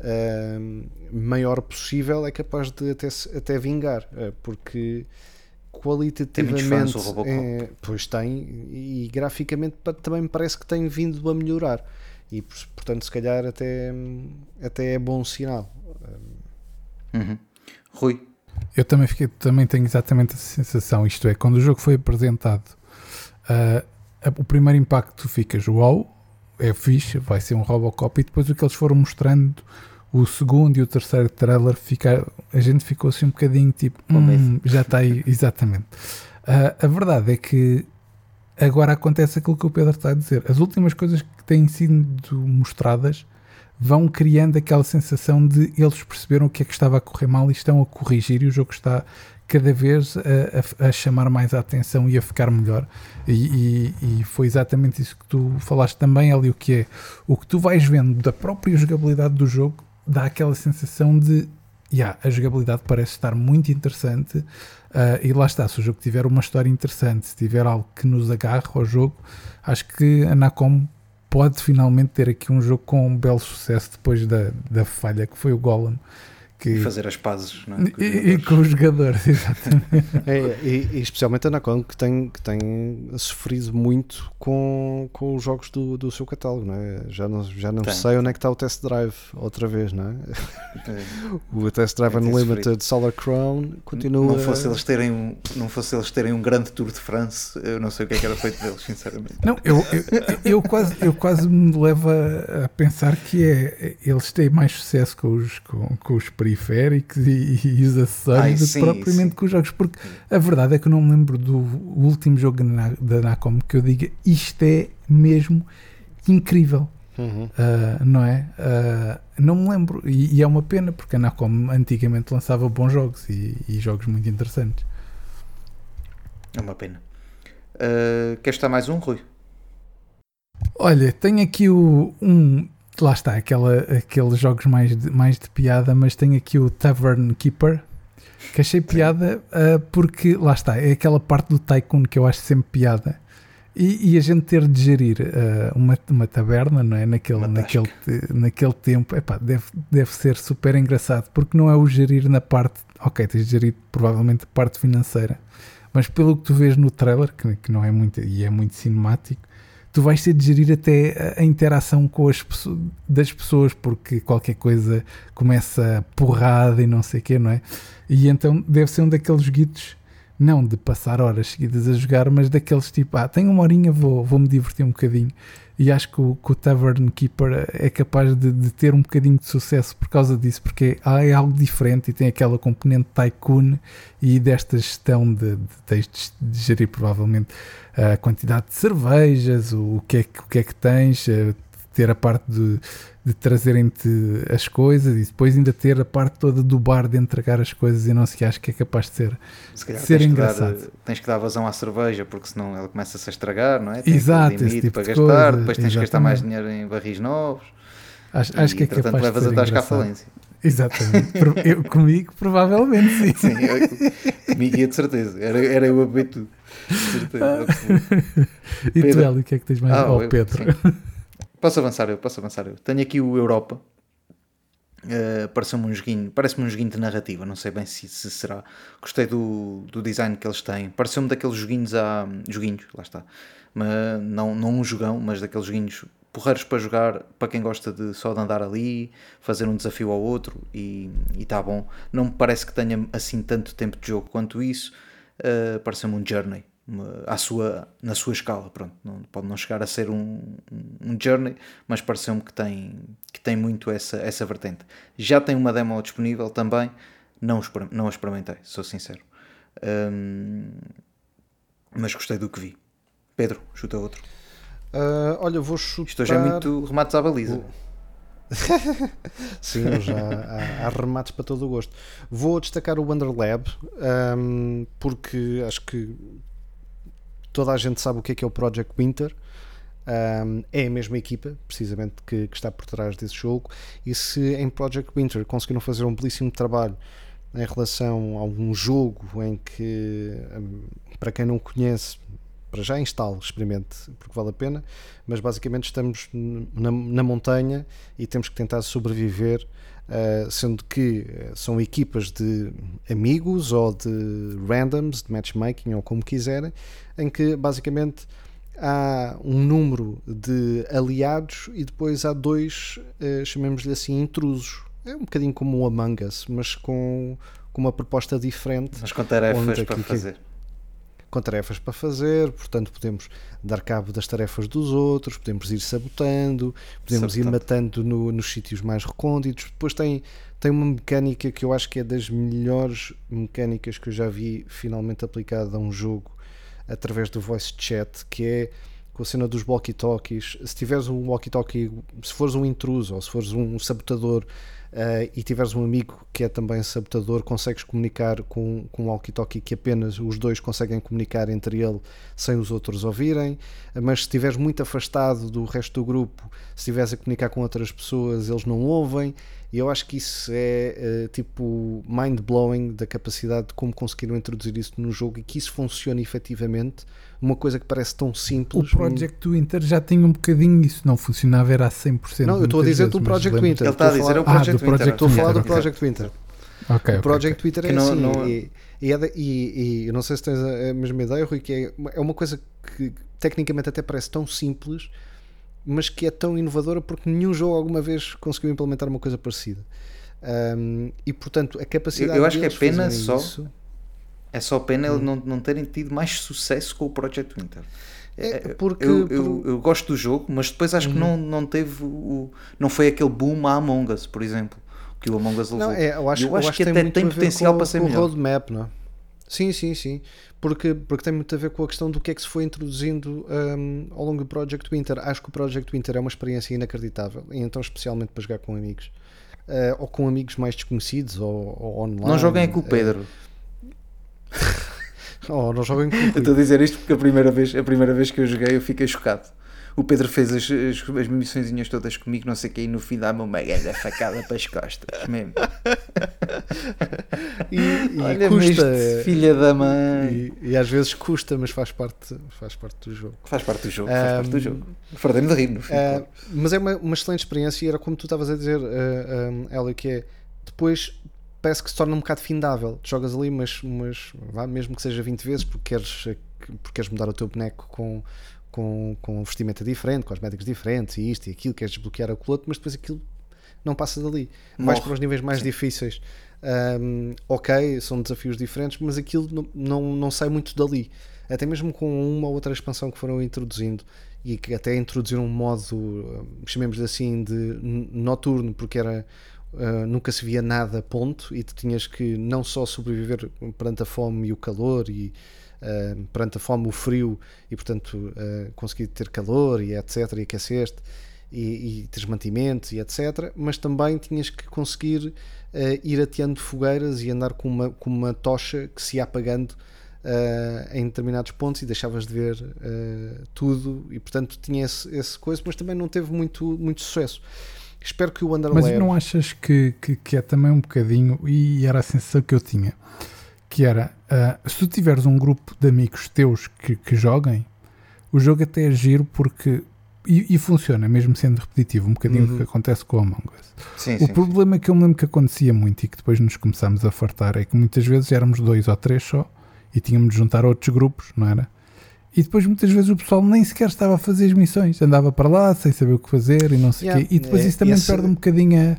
uh, maior possível, é capaz de até, até vingar, uh, porque qualitativamente fãs, o Robocop. é, pois tem e graficamente também me parece que tem vindo a melhorar e por- portanto se calhar até, até é bom sinal Uhum. Rui, Eu também, fiquei, também tenho exatamente essa sensação. Isto é, quando o jogo foi apresentado, a- o primeiro impacto tu ficas, uau, é fixe, vai ser um Robocop, e depois o que eles foram mostrando, o segundo e o terceiro trailer, fica, a gente ficou assim um bocadinho tipo, hum, já está aí, exatamente. Ah, a verdade é que agora acontece aquilo que o Pedro está a dizer. As últimas coisas que têm sido mostradas vão criando aquela sensação de eles perceberam o que é que estava a correr mal e estão a corrigir e o jogo está cada vez a, a- a chamar mais a atenção e a ficar melhor. E, e- e foi exatamente isso que tu falaste também ali o que é o que tu vais vendo da própria jogabilidade do jogo dá aquela sensação de yeah, a jogabilidade parece estar muito interessante ah, e lá está, se o jogo tiver uma história interessante se tiver algo que nos agarre ao jogo acho que a Nacom pode finalmente ter aqui um jogo com um belo sucesso depois da, da falha que foi o Golem que E fazer as pazes, não é? Com os e, e jogadores. com os jogadores, exatamente. É, e, e especialmente a Nacon que tem, que tem sofrido muito com, com os jogos do, do seu catálogo, não é? Já não, já não Tem. sei onde é que está o test drive outra vez, não é? É. O test drive Tem Unlimited Solar Crown continua. Não fosse, eles terem um, não fosse eles terem um grande Tour de France, eu não sei o que é que era feito deles, sinceramente. Não, eu, eu, eu quase, eu quase me levo a, a pensar que é eles têm mais sucesso com os, com, com os periféricos e, e os acessórios do que propriamente sim. com os jogos, porque a verdade é que eu não me lembro do último jogo na- da Nacom que eu diga isto é mesmo incrível. Uhum. Uh, não é? Uh, não me lembro, e, e é uma pena porque a Nacom antigamente lançava bons jogos e, e jogos muito interessantes. É uma pena. Uh, queres estar mais um, Rui? Olha, tenho aqui o, um. Lá está, aquela, aqueles jogos mais de, mais de piada, mas tenho aqui o Tavern Keeper, que achei piada ah, porque, lá está, é aquela parte do Tycoon que eu acho sempre piada. E, e a gente ter de gerir ah, uma, uma taberna, não é? Naquele, Uma naquele, naquele tempo, epá, deve, deve ser super engraçado, porque não é o gerir na parte. Ok, tens de gerir provavelmente a parte financeira, mas pelo que tu vês no trailer, que, que não é muito, e é muito cinemático, tu vais ter de gerir até a- interação com as pesso- das pessoas, porque qualquer coisa começa porrada e não sei o quê, não é? E então deve ser um daqueles guitos, não de passar horas seguidas a jogar, mas daqueles tipo, ah, tenho uma horinha, vou, vou me divertir um bocadinho. E acho que o, que o Tavern Keeper é capaz de, de ter um bocadinho de sucesso por causa disso, porque ah, é algo diferente e tem aquela componente tycoon e desta gestão de, de, de, gerir provavelmente a quantidade de cervejas, o, o que, é, o que é que tens, eh, ter a parte de, de trazerem-te as coisas e depois ainda ter a parte toda do bar de entregar as coisas e não sei, acho que é capaz de ser. Se calhar Ser tens, que dar, engraçado. tens que dar vazão à cerveja, porque senão ela começa-se a estragar, não é? Tem Exato, esse tipo para de gastar, coisa, depois tens que gastar mais exatamente. dinheiro em barris novos. Acho, e, acho que é capaz de levas ser a engraçado. falência. Exatamente. Eu, comigo, provavelmente sim. Sim, eu, comigo ia de certeza. Era, era eu a beber tudo. De certeza. E tu. Hélio, o que é que tens mais? Ah, oh, eu- Pedro. sim. Posso avançar eu, posso avançar eu. Tenho aqui o Europa. Uh, Parece-me um joguinho, parece-me um joguinho de narrativa, não sei bem se, se será. Gostei do, do design que eles têm. Pareceu-me daqueles joguinhos a joguinhos, lá está. Mas não, não um jogão, mas daqueles joguinhos porreiros para jogar para quem gosta de só de andar ali, fazer um desafio ao outro e está bom. Não me parece que tenha assim tanto tempo de jogo quanto isso. Uh, Parece-me um journey à sua, na sua escala. Pronto, não, pode não chegar a ser um, um journey, mas pareceu-me que tem, que tem muito essa, essa vertente. Já tem uma demo disponível também, não, não a experimentei, sou sincero. Hum, mas gostei do que vi. Pedro, chuta outro. Ah, olha, vou chutar. Isto hoje é muito remates à baliza. Sim, já há, há remates para todo o gosto. Vou destacar o Wonder Lab ahm, porque acho que toda a gente sabe o que é que é o Project Winter. Ahm, é a mesma equipa, precisamente, que, que está por trás desse jogo. E se em Project Winter conseguiram fazer um belíssimo trabalho em relação a um jogo em que, para quem não conhece, para já instale, experimente, porque vale a pena, mas basicamente estamos na, na montanha e temos que tentar sobreviver, uh, sendo que uh, são equipas de amigos ou de randoms, de matchmaking ou como quiserem, em que basicamente há um número de aliados e depois há dois, uh, chamemos-lhe assim, intrusos. É um bocadinho como o Among Us, mas com, com uma proposta diferente Mas com tarefas Onde para fazer. Com tarefas para fazer, portanto podemos dar cabo das tarefas dos outros, podemos ir sabotando, podemos ir matando no- nos sítios mais recônditos. Depois tem, tem uma mecânica que eu acho que é das melhores mecânicas que eu já vi finalmente aplicada a um jogo através do voice chat, que é com a cena dos walkie-talkies. Se tiveres um walkie-talkie, se fores um intruso ou se fores um sabotador eh, e tiveres um amigo que é também sabotador, consegues comunicar com, com um walkie-talkie que apenas os dois conseguem comunicar entre ele sem os outros ouvirem. Mas se estiveres muito afastado do resto do grupo, se estiveres a comunicar com outras pessoas, eles não ouvem. E eu acho que isso é eh, tipo mind-blowing da capacidade de como conseguiram introduzir isso no jogo e que isso funciona efetivamente. Uma coisa que parece tão O simples. Project Winter já tinha um bocadinho isso, não funcionava, era a 100%. Não, eu estou a dizer do vezes, mas Project Winter. Ele está a dizer o falar- Ah, Project do Project Winter. Estou a falar do Winter, Project Winter. Ok, o Project ok. Twitter é Que não- assim. não- E, e, é da- e- e eu não sei se tens a, mesma ideia, Rui, que é, uma- é uma coisa que tecnicamente até parece tão simples, mas que é tão inovadora porque nenhum jogo alguma vez conseguiu implementar uma coisa parecida. Um, e portanto, a capacidade Eu- eu acho que é pena só- isso- É só pena Hum. eles não, não terem tido mais sucesso com o Project Winter. É, porque, eu, por- eu, eu gosto do jogo, mas depois acho que não, não teve o. Não foi aquele boom a Among Us, por exemplo, que o Among Us levou. Não, é, eu acho, eu eu acho acho que tem até tem potencial com, para ser com o melhor. roadmap, não é? Sim, sim, sim. Porque, porque tem muito a ver com a questão do que é que se foi introduzindo um, ao longo do Project Winter. Acho que o Project Winter é uma experiência inacreditável, e então especialmente para jogar com amigos. Uh, ou com amigos mais desconhecidos, ou, ou online. Não joguem com o uh, Ou não joguem com estou a dizer isto porque a primeira vez, a primeira vez que eu joguei eu fiquei chocado. O Pedro fez as, as, as missõezinhas todas comigo, não sei o que, e no fim dá-me uma grande facada para as costas. Mesmo. E, e Olha-me custa. isto, filha da mãe. E, e às vezes custa, mas faz parte, faz parte do jogo. Faz parte do jogo, faz parte do Um, jogo. Fartei-me de rir no fim. Uh, mas é uma, uma excelente experiência e era como tu estavas a dizer, uh, um, Hélio, que é depois parece que se torna um bocado findável. Tu jogas ali, mas, mas vá, mesmo que seja 20 vezes, porque queres, uh, porque queres mudar o teu boneco com, com, com um vestimenta diferente, cosméticos diferentes e isto e aquilo, queres desbloquear o colote, mas depois aquilo não passa dali. Mais Morre. para os níveis mais Sim. difíceis. Um, ok, são desafios diferentes, mas aquilo não, não, não sai muito dali. Até mesmo com uma ou outra expansão que foram introduzindo e que até introduziram um modo, uh, chamemos assim, de noturno, porque era uh, nunca se via nada, ponto, e tu tinhas que não só sobreviver perante a fome e o calor e uh, perante a fome o frio e portanto uh, conseguir ter calor e etc e aqueceste e, e teres mantimentos e etc mas também tinhas que conseguir uh, ir ateando fogueiras e andar com uma, com uma tocha que se ia apagando em determinados pontos e deixavas de ver tudo e portanto tinha esse coisa mas também não teve muito, muito sucesso espero que o Mas Underlab não achas que, que, que é também um bocadinho, e era a sensação que eu tinha, que era, ah, se tu tiveres um grupo de amigos teus que, que joguem, o jogo até é giro porque, e, e funciona, mesmo sendo repetitivo, um bocadinho Uhum. o que acontece com o Among Us. Sim, O sim. problema que eu me lembro que acontecia muito e que depois nos começámos a fartar é que muitas vezes éramos dois ou três só e tínhamos de juntar outros grupos, não era? E depois muitas vezes o pessoal nem sequer estava a fazer as missões, andava para lá sem saber o que fazer e não sei o Yeah, quê. E depois é, isso também esse- perde um bocadinho a,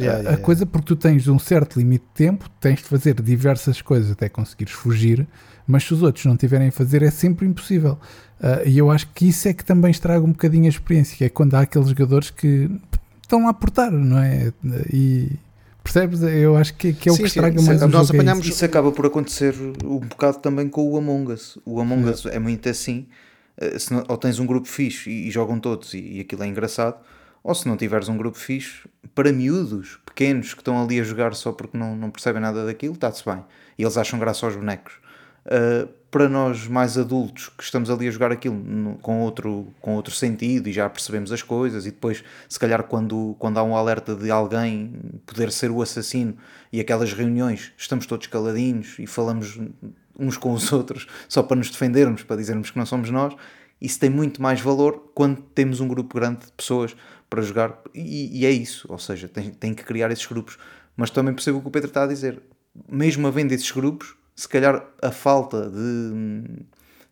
Yeah, a- a coisa porque tu tens um certo limite de tempo, tens de fazer diversas coisas até conseguires fugir, mas se os outros não tiverem a fazer é sempre impossível. Ah, e eu acho que isso é que também estraga um bocadinho a experiência, que é quando há aqueles jogadores que estão lá a portar, não é? E percebes? Eu acho que, que é o Sim, que sim, estraga sim, mais o nós jogo. é apanhamos- isso. Isso acaba por acontecer um bocado também com o Among Us. O Among Us é muito assim. eh, se não- ou tens um grupo fixe e, e jogam todos e, e aquilo é engraçado, ou se não tiveres um grupo fixe, para miúdos, pequenos, que estão ali a jogar só porque não, não percebem nada daquilo, está-se bem. E eles acham graça aos bonecos. Uh, para nós mais adultos que estamos ali a jogar aquilo no- com, outro, com outro sentido e já percebemos as coisas e depois se calhar quando, quando há um alerta de alguém poder ser o assassino e aquelas reuniões estamos todos caladinhos e falamos uns com os outros só para nos defendermos, para dizermos que não somos nós isso tem muito mais valor quando temos um grupo grande de pessoas para jogar e, e é isso, ou seja, tem, tem que criar esses grupos. Mas também percebo o que o Pedro está a dizer. Mesmo havendo esses grupos se calhar a falta de,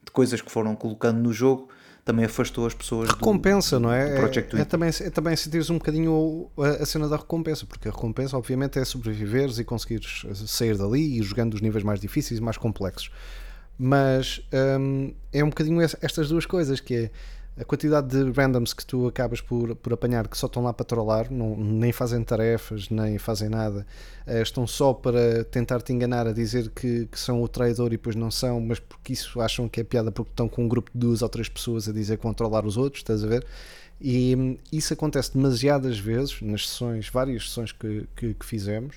de coisas que foram colocando no jogo também afastou as pessoas do- recompensa, não é? do Project é, é, Winter. também, é também sentires um bocadinho a, a cena da recompensa, porque a recompensa, obviamente, é sobreviveres e conseguires sair dali e ir jogando os níveis mais difíceis e mais complexos. Mas hum, é um bocadinho es- estas duas coisas, que é a quantidade de randoms que tu acabas por, por apanhar que só estão lá para trollar, não, nem fazem tarefas, nem fazem nada, eh, estão só para tentar te enganar a dizer que, que são o traidor e depois não são, mas porque isso acham que é piada porque estão com um grupo de duas ou três pessoas a dizer trollar os outros, estás a ver? E hum, isso acontece demasiadas vezes nas sessões, várias sessões que, que, que fizemos.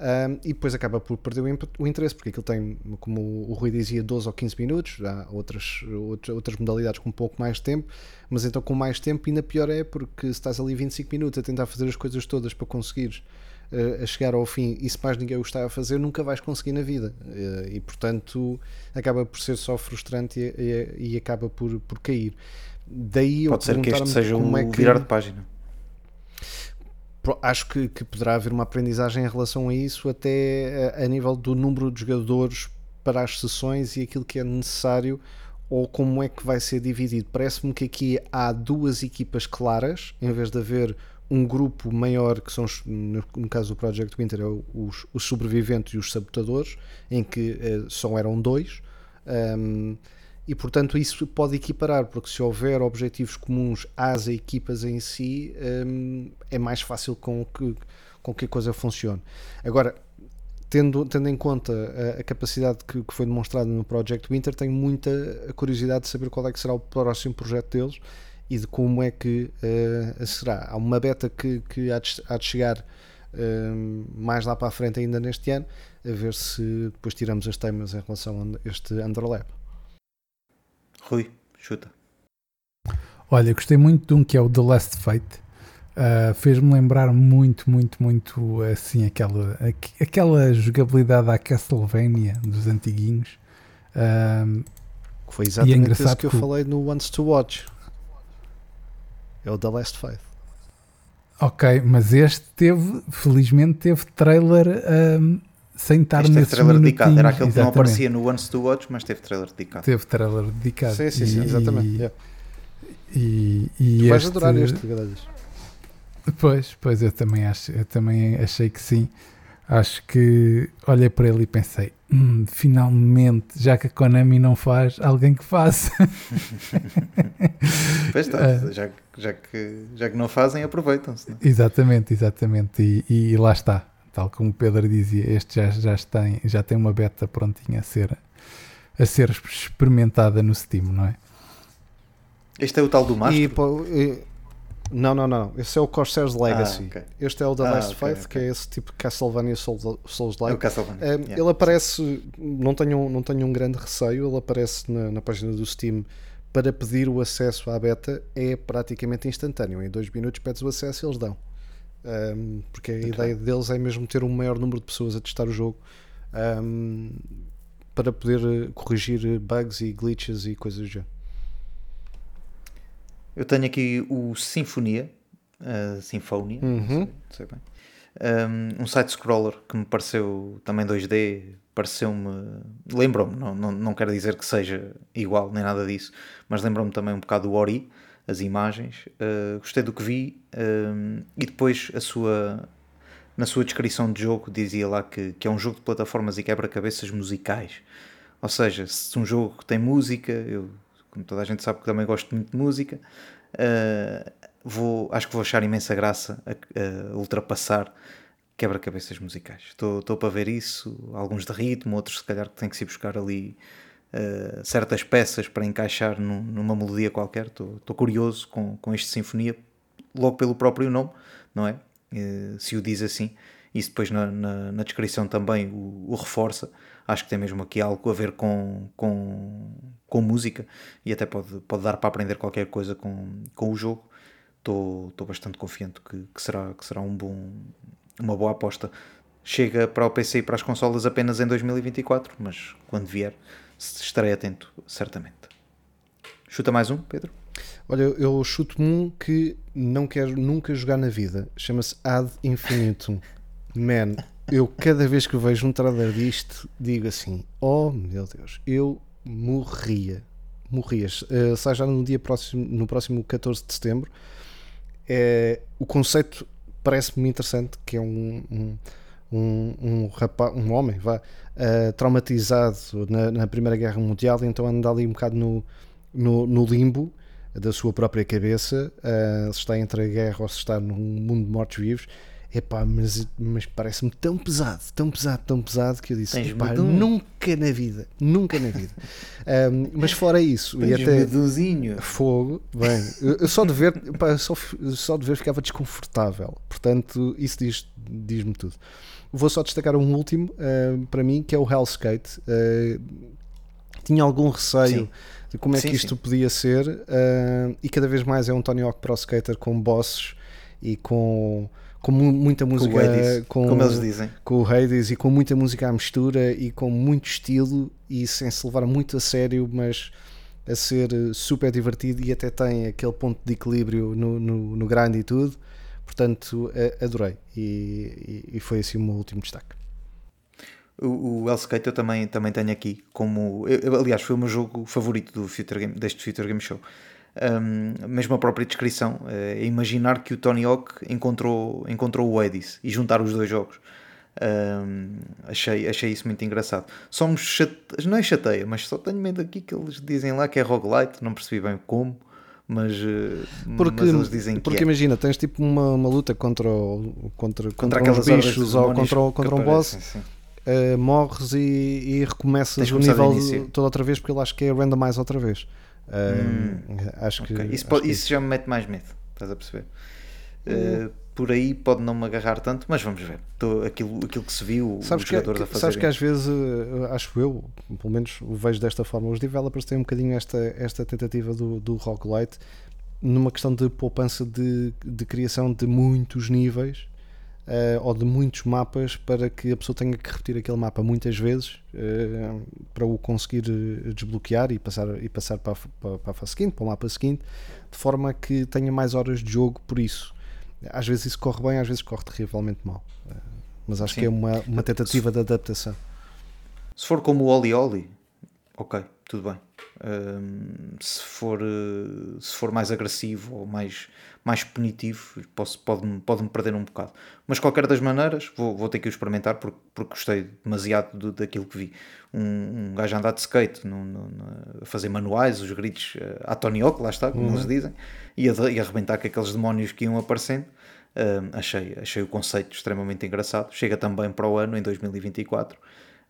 Um, e depois acaba por perder o, interesse, porque aquilo tem, como o Rui dizia, 12 ou 15 minutos, há outras, outras, modalidades com um pouco mais de tempo, mas então com mais tempo ainda pior é porque se estás ali 25 minutos a tentar fazer as coisas todas para conseguires uh, a chegar ao fim e se mais ninguém o está a fazer, nunca vais conseguir na vida. Uh, e portanto acaba por ser só frustrante e, e- e acaba por, por cair. Daí eu pode ser que este seja o é que- virar de página acho que, que, poderá haver uma aprendizagem em relação a isso, até a, a, nível do número de jogadores para as sessões e aquilo que é necessário ou como é que vai ser dividido. Parece-me que aqui há duas equipas claras, em vez de haver um grupo maior, que são, no, caso do Project Winter, é os, os, sobreviventes e os sabotadores, em que uh, só eram dois. Um, e portanto isso pode equiparar, porque se houver objetivos comuns às equipas em si, um, é mais fácil com que, com que a coisa funcione. Agora, tendo, tendo em conta a, a capacidade que, que, foi demonstrada no Project Winter, tenho muita curiosidade de saber qual é que será o próximo projeto deles e de como é que uh, será. Há uma beta que, que há, de, há de chegar uh, mais lá para a frente ainda neste ano, a ver se depois tiramos as temas em relação a este Underlab. Rui, chuta. Olha, gostei muito de um que é o The Last Fate. Uh, Fez-me lembrar muito, muito, muito assim aquela, aquela jogabilidade à Castlevania dos antiguinhos. Uh, Foi exatamente é isso que eu falei no Once to Watch. É o The Last Fate. Ok, mas este teve, felizmente, teve trailer um, sem estar este nesse trailer dedicado. Era aquele que não aparecia no Once to Watch, mas teve trailer dedicado. Teve trailer dedicado. Sim, sim, sim, exatamente. Yeah. E, e tu este... vais adorar este, Gadalhas. Pois, pois eu também, acho, eu também achei que sim. Acho que olhei para ele e pensei: hum, finalmente, já que a Konami não faz, alguém que faça. pois está, uh, já, já, que, já que não fazem, aproveitam-se. É? Exatamente, exatamente. E, e, lá está, tal como o Pedro dizia, este já, já, tem, já tem uma beta prontinha a ser, a ser experimentada no Steam, não é? Este é o tal do Master? E, pô, e, não, não, não. Esse é o Corsair's Legacy. Ah, okay. Este é o The ah, Last okay, Faith, okay. que é esse tipo Castlevania Souls-like. É Castlevania. Um, yeah. Ele aparece, não tenho, não tenho um grande receio, ele aparece na, na, página do Steam para pedir o acesso à beta, é praticamente instantâneo. Em dois minutos pedes o acesso e eles dão. Um, porque a ideia deles é mesmo ter um maior número de pessoas a testar o jogo um, para poder eh, corrigir bugs e glitches e coisas do género. Eu tenho aqui o Sinfonia, uh, Sinfonia, uhum. não, sei, não sei. Um, um side-scroller que me pareceu também 2D, pareceu-me. Lembrou-me, não, não, não quero dizer que seja igual nem nada disso, mas lembrou-me também um bocado do Ori, as imagens. Uh, gostei do que vi um, e depois a sua. Na sua descrição de jogo dizia lá que, que é um jogo de plataformas e quebra-cabeças musicais. Ou seja, se um jogo tem música, eu como toda a gente sabe que também gosto muito de música, uh, vou, acho que vou achar imensa graça a, a ultrapassar quebra-cabeças musicais. Estou para ver isso, alguns de ritmo, outros se calhar que tem que se buscar ali uh, certas peças para encaixar num, numa melodia qualquer. Estou curioso com, com este Sinfonia, logo pelo próprio nome, não é? Uh, se o diz assim. Isso depois na, na, na descrição também o, o reforça acho que tem mesmo aqui algo a ver com, com, com música e até pode, pode dar para aprender qualquer coisa com, com o jogo. Estou bastante confiante que, que, será, que será um bom, uma boa aposta. Chega para o PC e para as consolas apenas em 2024, mas quando vier estarei atento, certamente. Chuta mais um, Pedro? Olha, eu chuto um que não quero nunca jogar na vida. Chama-se Ad Infinitum. Man, eu cada vez que vejo um trailer disto, digo assim: Oh meu Deus, eu morria. Morrias. Uh, sai já no dia próximo, no próximo 14 de setembro. É, o conceito parece-me interessante, que é um, um, um, um, rapaz, um homem vá, uh, traumatizado na, na, Primeira Guerra Mundial, então anda ali um bocado no, no, no limbo da sua própria cabeça, uh, se está entre a guerra ou se está num mundo de mortos-vivos Epá, mas, mas parece-me tão pesado, tão pesado, tão pesado que eu disse: epá, nunca na vida, nunca na vida. um, mas fora isso, Tens e até meduzinho. fogo, bem, eu só de ver, epá, só, só de ver ficava desconfortável. Portanto, isso diz, diz-me tudo. Vou só destacar um último uh, para mim, que é o Hellskate. Uh, tinha algum receio sim. de como é sim, que isto sim. podia ser, uh, e cada vez mais é um Tony Hawk Pro Skater com bosses e com com muita música com, Hades, com, como eles dizem com o Hades e com muita música à mistura e com muito estilo e sem se levar muito a sério mas a ser super divertido e até tem aquele ponto de equilíbrio no, no, no grande e tudo Portanto, adorei. E, e- e foi assim o meu último destaque. O, o Hellskate eu também, também tenho aqui como. eu- aliás, foi o meu jogo favorito do Future Game, deste Future Game Show. Um, mesmo a própria descrição é imaginar que o Tony Hawk encontrou, encontrou o Edis e juntar os dois jogos. Um, achei, achei isso muito engraçado. Me chate... não é chateia, mas só tenho medo aqui que eles dizem lá que é roguelite, não percebi bem como, mas, uh, Porque, mas eles dizem porque que é. imagina, tens tipo uma, uma luta contra, o- contra, contra, aquelas uns bichos ou contra, contra um boss, uh, morres e, e recomeças o nível todo outra vez porque ele acho que é randomize outra vez. Uh, acho que Ok, Isso, acho pode- que isso já me mete mais medo, estás a perceber? Hum. Uh, por aí pode não me agarrar tanto, mas vamos ver. Tô, aquilo, aquilo que se viu, Sabes os que, jogadores a que, fazer. sabes que às vezes, eh, acho eu, pelo menos o vejo desta forma, os developers têm um bocadinho esta, esta tentativa do, do roguelite numa questão de poupança de, de criação de muitos níveis eh, ou de muitos mapas para que a pessoa tenha que repetir aquele mapa muitas vezes eh, para o conseguir eh, desbloquear e passar, e passar para, a, para, a fase seguinte, para o mapa seguinte, de forma que tenha mais horas de jogo por isso. Às vezes isso corre bem, às vezes corre terrivelmente mal. Eh, Mas acho Sim. que é uma, uma tentativa de adaptação. Se for como o Oli Oli, ok, tudo bem. Um, se, for, uh, se for mais agressivo ou mais, mais punitivo, posso, pode-me pode perder um bocado. Mas, qualquer das maneiras, vou, vou ter que o experimentar porque, porque gostei demasiado do, daquilo que vi. Um, um gajo a andar de skate, no, no- no- a fazer manuais, os gritos uh, à Tony Hawk, lá está, como eles dizem, e a, e a arrebentar com aqueles demónios que iam aparecendo. Um, achei, achei o conceito extremamente engraçado. Chega também para o ano, em 2024.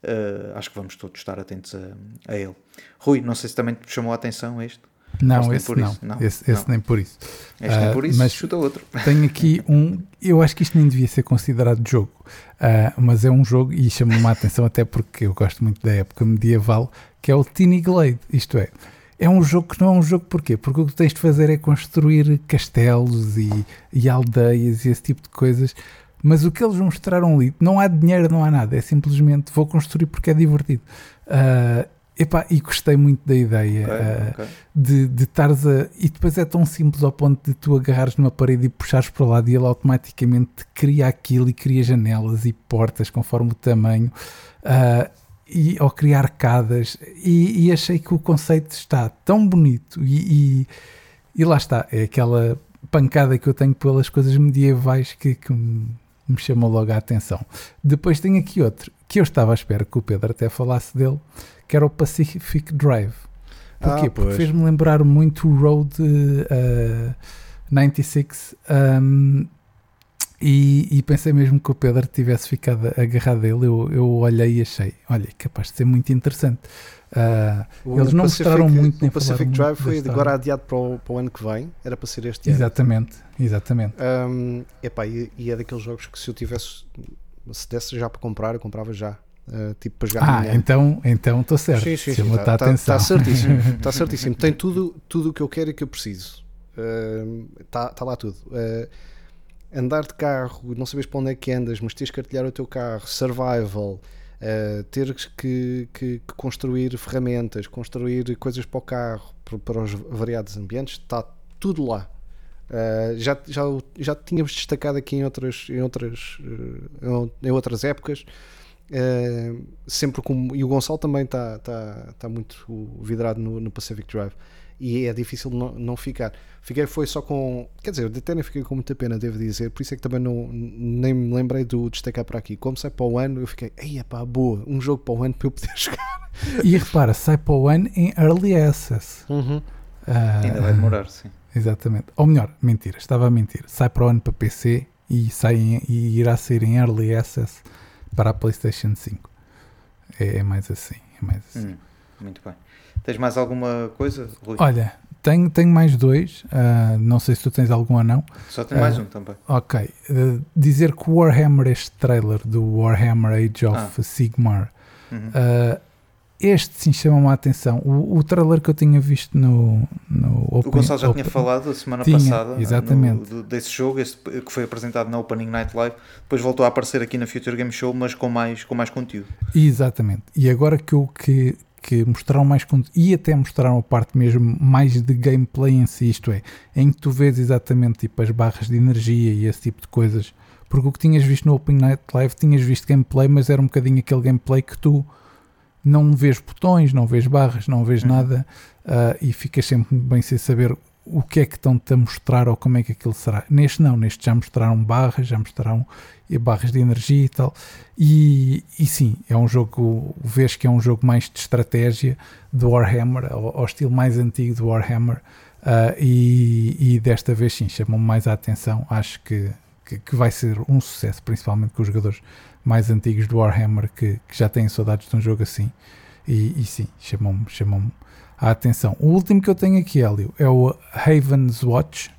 Uh, acho que vamos todos estar atentos a, a ele. Rui, não sei se também te chamou a atenção este. Não, esse não. não, Esse, esse não. nem por isso. Este nem Ah, por isso, mas chuta outro. tenho aqui um. Eu acho que isto nem devia ser considerado jogo, ah, mas é um jogo e chama-me a atenção até porque eu gosto muito da época medieval, que é o Tiny Glade. Isto é, é um jogo que não é um jogo porquê? Porque o que tens de fazer é construir castelos e, e aldeias e esse tipo de coisas. Mas o que eles mostraram ali, não há dinheiro, não há nada, é simplesmente vou construir porque é divertido. Ah, epá, e gostei muito da ideia. Ok, ah, ok. de, de estares a. E depois é tão simples ao ponto de tu agarrares numa parede e puxares para o lado e ele automaticamente cria aquilo e cria janelas e portas conforme o tamanho. ah, e, ou criar arcadas. E, e achei que o conceito está tão bonito e, e, e lá está. É aquela pancada que eu tenho pelas coisas medievais que, que me, me chamou logo a atenção. Depois tenho aqui outro que eu estava à espera que o Pedro até falasse dele, que era o Pacific Drive. Porquê? Ah, Porque fez-me lembrar muito o Road eh, 96 um, e, e pensei mesmo que o Pedro tivesse ficado agarrado a ele. Eu, eu olhei e achei, olha, capaz de ser muito interessante. O eles não Pacific- mostraram muito nem O Pacific Drive foi agora adiado para o, para o ano que vem, era para ser este ano. Exatamente, exatamente. Um, epá, e, e é daqueles jogos que se eu tivesse, se desse já para comprar, eu comprava já. Uh, tipo para jogar Ah, então então estou certo. Sim, sim, sim, Chamou-te tá, tá- tá certíssimo, está certíssimo. Tem tudo, tudo o que eu quero e que eu preciso. Está tá lá tudo. Uh, andar de carro, não sabes para onde é que andas, mas tens que artilhar o teu carro, survival, uh, teres que, que- que construir ferramentas, construir coisas para o carro, para, para os variados ambientes, está tudo lá. Uh, já, já, já tínhamos destacado aqui em outras, em outras, uh, em outras épocas. Sempre com e o Gonçalo também está tá, tá muito vidrado no, no Pacific Drive e é difícil não, não ficar. Fiquei foi só com, quer dizer, até nem fiquei com muita pena, devo dizer, por isso é que também não, nem me lembrei do destacar para aqui. Como sai para o ano, eu fiquei, ei, pá, boa, um jogo para o ano para eu poder jogar. E repara, sai para o ano em Early Access. Ah, Ainda vai demorar, sim. Exatamente. Ou melhor, mentira, estava a mentir. Sai para o ano para PC e, sai em- e irá sair em Early Access para a PlayStation 5. É, é mais assim. É mais assim. Hum, muito bem. Tens mais alguma coisa, Rui? Olha, tenho, tenho mais dois. ah, não sei se tu tens algum ou não. Só tem mais ah, um também. Ok. eh, dizer que o Warhammer, este trailer do Warhammer Age of Ah. Sigmar, Uhum. este sim chama-me a atenção. O, o trailer que eu tinha visto no, no o Open- Gonçalo já Open- tinha falado a semana Tinha, passada exatamente. no- desse jogo, esse que foi apresentado na Opening Night Live. Depois voltou a aparecer aqui na Future Game Show, mas com mais, com mais conteúdo. Exatamente. E agora que eu, que, que mostraram mais conteúdo e até mostraram a parte mesmo mais de gameplay em si, isto é, em que tu vês exatamente tipo as barras de energia e esse tipo de coisas. Porque o que tinhas visto no Open Night Live, tinhas visto gameplay, mas era um bocadinho aquele gameplay que tu não vês botões, não vês barras, não vês Uhum. nada uh, e ficas sempre bem sem saber o que é que estão-te a mostrar ou como é que aquilo será. Neste não, neste já mostraram barras, já mostraram barras de energia e tal. E, e sim, é um jogo, vês que é um jogo mais de estratégia do Warhammer, ao, ao estilo mais antigo do Warhammer. uh, e, e desta vez sim, chamou-me mais a atenção. Acho que, que, que vai ser um sucesso, principalmente com os jogadores mais antigos do Warhammer que, que já têm saudades de um jogo assim. E, e sim, chamou-me chamou a atenção. O último que eu tenho aqui, Hélio, é o Haven's Watch,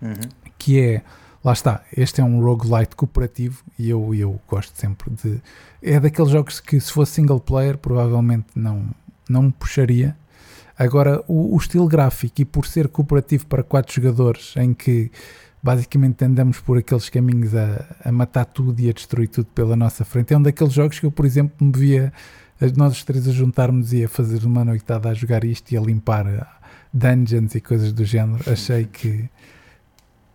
Uhum. que é, lá está, este é um roguelite cooperativo e eu, eu gosto sempre de. É daqueles jogos que, se fosse single player, provavelmente não, não me puxaria. Agora, o, o estilo gráfico e por ser cooperativo para quatro jogadores, em que basicamente andamos por aqueles caminhos a, a matar tudo e a destruir tudo pela nossa frente, é um daqueles jogos que eu, por exemplo, me via nós os três a juntarmos e a fazer uma noitada a jogar isto e a limpar dungeons e coisas do género. Achei que,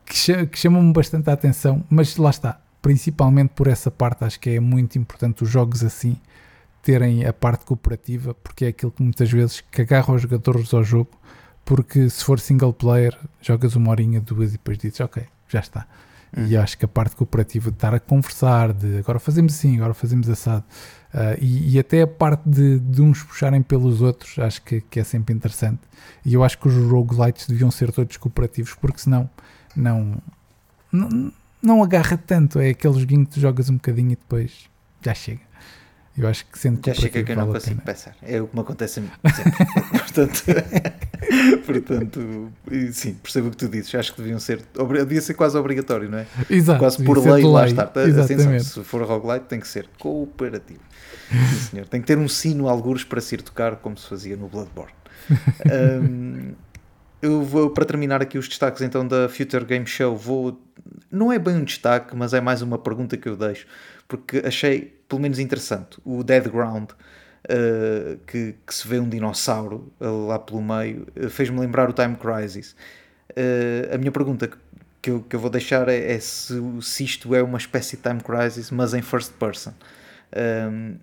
que chamou-me bastante a atenção, mas lá está, principalmente por essa parte, acho que é muito importante os jogos assim terem a parte cooperativa, porque é aquilo que muitas vezes que agarra os jogadores ao jogo, porque se for single player, jogas uma horinha, duas e depois dizes, ok, já está. E acho que a parte cooperativa de estar a conversar, de agora fazemos assim, agora fazemos assado, ah, e, e até a parte de, de uns puxarem pelos outros, acho que, que é sempre interessante. E eu acho que os roguelites deviam ser todos cooperativos, porque senão não, não, não agarra tanto. É aquele joguinho que tu jogas um bocadinho e depois já chega. Eu acho que sendo Já chega que eu não vale a consigo pensar. É o que me acontece sempre. portanto, portanto, sim, percebo o que tu dizes. Acho que deviam ser, devia ser quase obrigatório, não é? Exato, quase por lei, de lá lei. está. Atenção, se for roguelite, tem que ser cooperativo. Sim, senhor. Tem que ter um sino, algures, para se ir tocar, como se fazia no Bloodborne. Ahm, eu vou, para terminar aqui os destaques então da Future Game Show, vou. Não é bem um destaque, mas é mais uma pergunta que eu deixo, porque achei pelo menos interessante. O Dead Ground, uh, que, que se vê um dinossauro uh, lá pelo meio, uh, fez-me lembrar o Time Crisis. Uh, a minha pergunta que, eu, que eu vou deixar é, é se, se isto é uma espécie de Time Crisis, mas em first person. Um,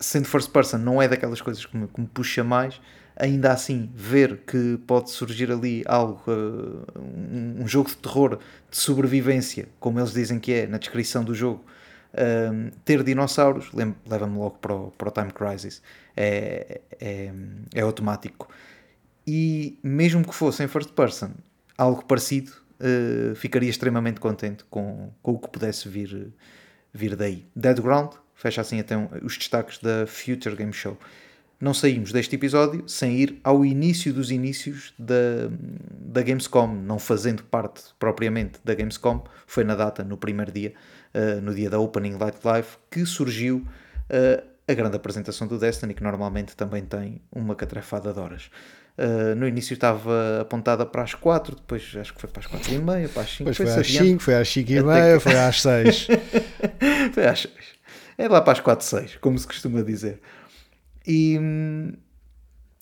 sendo first person, não é daquelas coisas que me, que me puxa mais. Ainda assim, ver que pode surgir ali algo, uh, um, um jogo de terror, de sobrevivência, como eles dizem que é na descrição do jogo, um, ter dinossauros leva-me logo para o, para o Time Crisis. É, é, é automático. E mesmo que fosse em first person, algo parecido, uh, ficaria extremamente contente com, com o que pudesse vir, vir daí. Dead Ground, fecha assim até os destaques da Future Game Show. Não saímos deste episódio sem ir ao início dos inícios da, da Gamescom, não fazendo parte propriamente da Gamescom, foi na data, no primeiro dia, uh, no dia da Opening Light Live, que surgiu uh, a grande apresentação do Destiny, que normalmente também tem uma catrafada de horas. Uh, no início estava apontada para as 4, depois acho que foi para as 4 e meia, para as 5, Depois foi foi-se às adiante. 5, foi às 5 e meia, que- foi às 6. Foi às 6. É lá para as 4, 6, como se costuma dizer. E hum,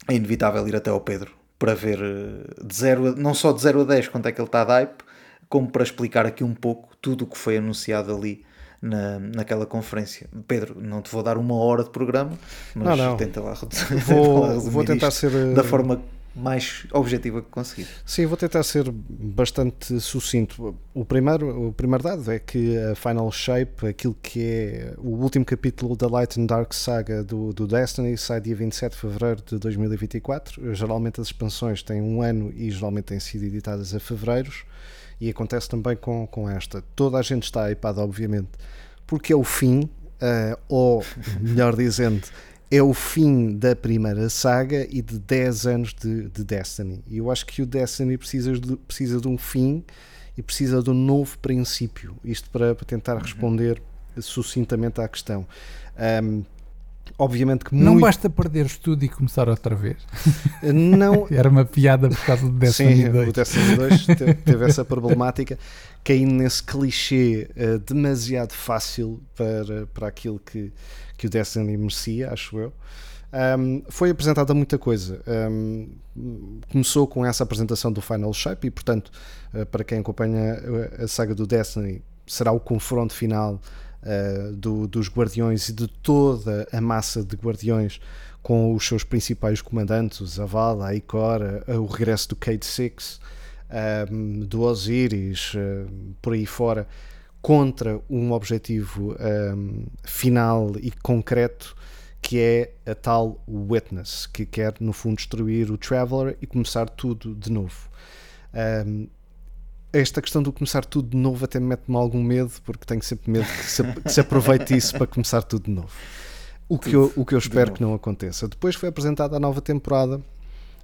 é inevitável ir até ao Pedro para ver eh, de zero não só de 0 a 10 quanto é que ele está de hype, como para explicar aqui um pouco tudo o que foi anunciado ali na, naquela conferência. Pedro, não te vou dar uma hora de programa, mas Não, não. tenta lá, tenta Vou- lá vou tentar ser, eh, da forma mais objetiva que conseguir. Sim, vou tentar ser bastante sucinto. O primeiro, o primeiro dado é que a Final Shape, aquilo que é o último capítulo da Light and Dark saga do, do Destiny, sai dia 27 de fevereiro de 2024. Geralmente as expansões têm um ano e geralmente têm sido editadas a fevereiros. E acontece também com, com esta. Toda a gente está hypada, obviamente, porque é o fim, eh, ou melhor dizendo, é o fim da primeira saga e de 10 anos de, de Destiny. E eu acho que o Destiny precisa de, precisa de um fim e precisa de um novo princípio. Isto para, para tentar responder sucintamente à questão. Um, Obviamente que Não muito... basta perderes tudo e começar outra vez. Não, Era uma piada por causa do Destiny Sim, 2. o Destiny 2 te- teve essa problemática, caindo nesse clichê eh, demasiado fácil para, para aquilo que, que o Destiny merecia, acho eu. Um, foi apresentada muita coisa. Um, começou com essa apresentação do Final Shape e, portanto, eh, para quem acompanha a- a saga do Destiny, será o confronto final eh, do- dos Guardiões e de toda a massa de Guardiões com os seus principais comandantes, o Zavala, a Ikora, o regresso do Cade Six, um, do Osiris, um, por aí fora, contra um objetivo um, final e concreto que é a tal Witness, que quer no fundo destruir o Traveler e começar tudo de novo. Um, esta questão do começar tudo de novo até me mete-me algum medo, porque tenho sempre medo que se, que se aproveite isso para começar tudo de novo. O que eu, o que eu espero que não aconteça. Depois foi apresentada a nova temporada,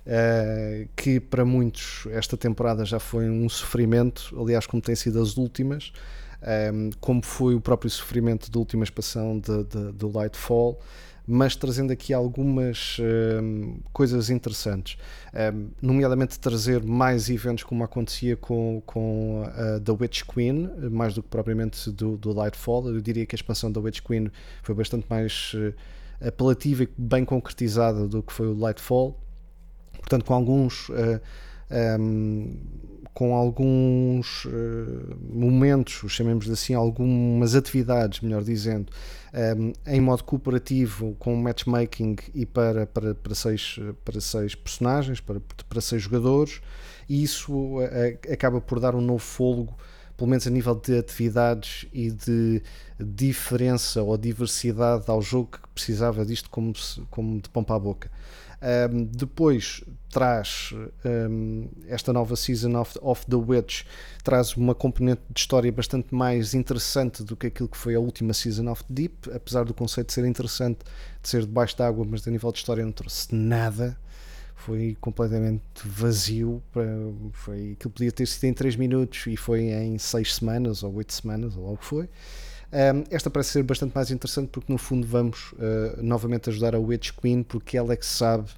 eh, que para muitos esta temporada já foi um sofrimento, aliás, como tem sido as últimas, ehm, como foi o próprio sofrimento da última expansão do Lightfall, mas trazendo aqui algumas ehm, coisas interessantes, Ehm, nomeadamente trazer mais eventos como acontecia com, com a The Witch Queen, mais do que propriamente do, do Lightfall. Eu diria que a expansão da Witch Queen foi bastante mais eh, apelativa e bem concretizada do que foi o Lightfall portanto com alguns eh, ehm, com alguns eh, momentos, chamemos assim, algumas atividades, melhor dizendo, ehm, em modo cooperativo com matchmaking e para, para, para, seis, para seis personagens, para, para seis jogadores, e isso eh, acaba por dar um novo fôlego pelo menos a nível de atividades e de diferença ou diversidade ao jogo que precisava disto como, se- como de pão para a boca. Um, depois traz um, esta nova season of, of The Witch traz uma componente de história bastante mais interessante do que aquilo que foi a última season of Deep, apesar do conceito ser interessante de ser debaixo d'água, mas a nível de história não trouxe nada foi completamente vazio. para- Foi, aquilo podia ter sido em 3 minutos e foi em 6 semanas ou 8 semanas, ou logo foi. Um, esta parece ser bastante mais interessante porque, no fundo, vamos uh, novamente ajudar a Witch Queen porque ela é que sabe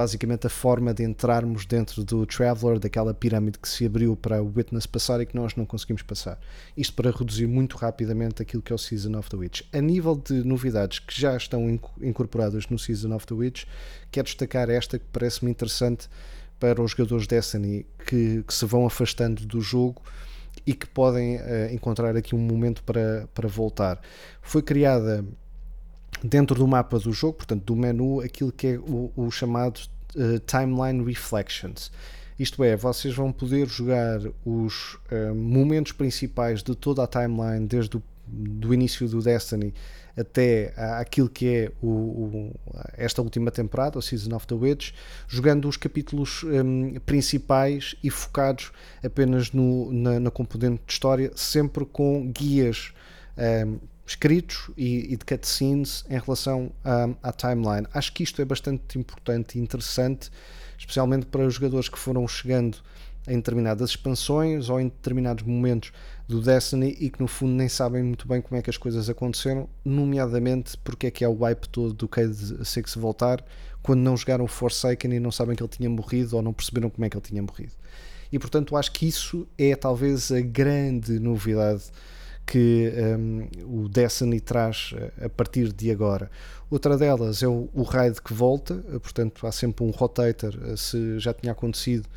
basicamente a forma de entrarmos dentro do Traveler, daquela pirâmide que se abriu para o Witness passar e que nós não conseguimos passar. Isto para reduzir muito rapidamente aquilo que é o Season of the Witch. A nível de novidades que já estão inco- incorporadas no Season of the Witch, quero destacar esta que parece-me interessante para os jogadores Destiny que, que se vão afastando do jogo e que podem eh, encontrar aqui um momento para, para voltar. Foi criada dentro do mapa do jogo, portanto, do menu, aquilo que é o, o chamado eh, Timeline Reflections. Isto é, vocês vão poder jogar os eh, momentos principais de toda a timeline, desde o do início do Destiny até aquilo que é o, o- esta última temporada, o Season of the Witch, jogando os capítulos hum, principais e focados apenas no, na, na componente de história, sempre com guias hum, escritos e, e de cutscenes em relação à, timeline. Acho que isto é bastante importante e interessante, especialmente para os jogadores que foram chegando em determinadas expansões ou em determinados momentos do Destiny e que no fundo nem sabem muito bem como é que as coisas aconteceram, nomeadamente porque é que é o hype todo do Cade Six voltar quando não jogaram o Forsaken e não sabem que ele tinha morrido ou não perceberam como é que ele tinha morrido. E portanto acho que isso é talvez a grande novidade que um, o Destiny traz a partir de agora. Outra delas é o, o raid que volta, portanto há sempre um rotator, se já tinha acontecido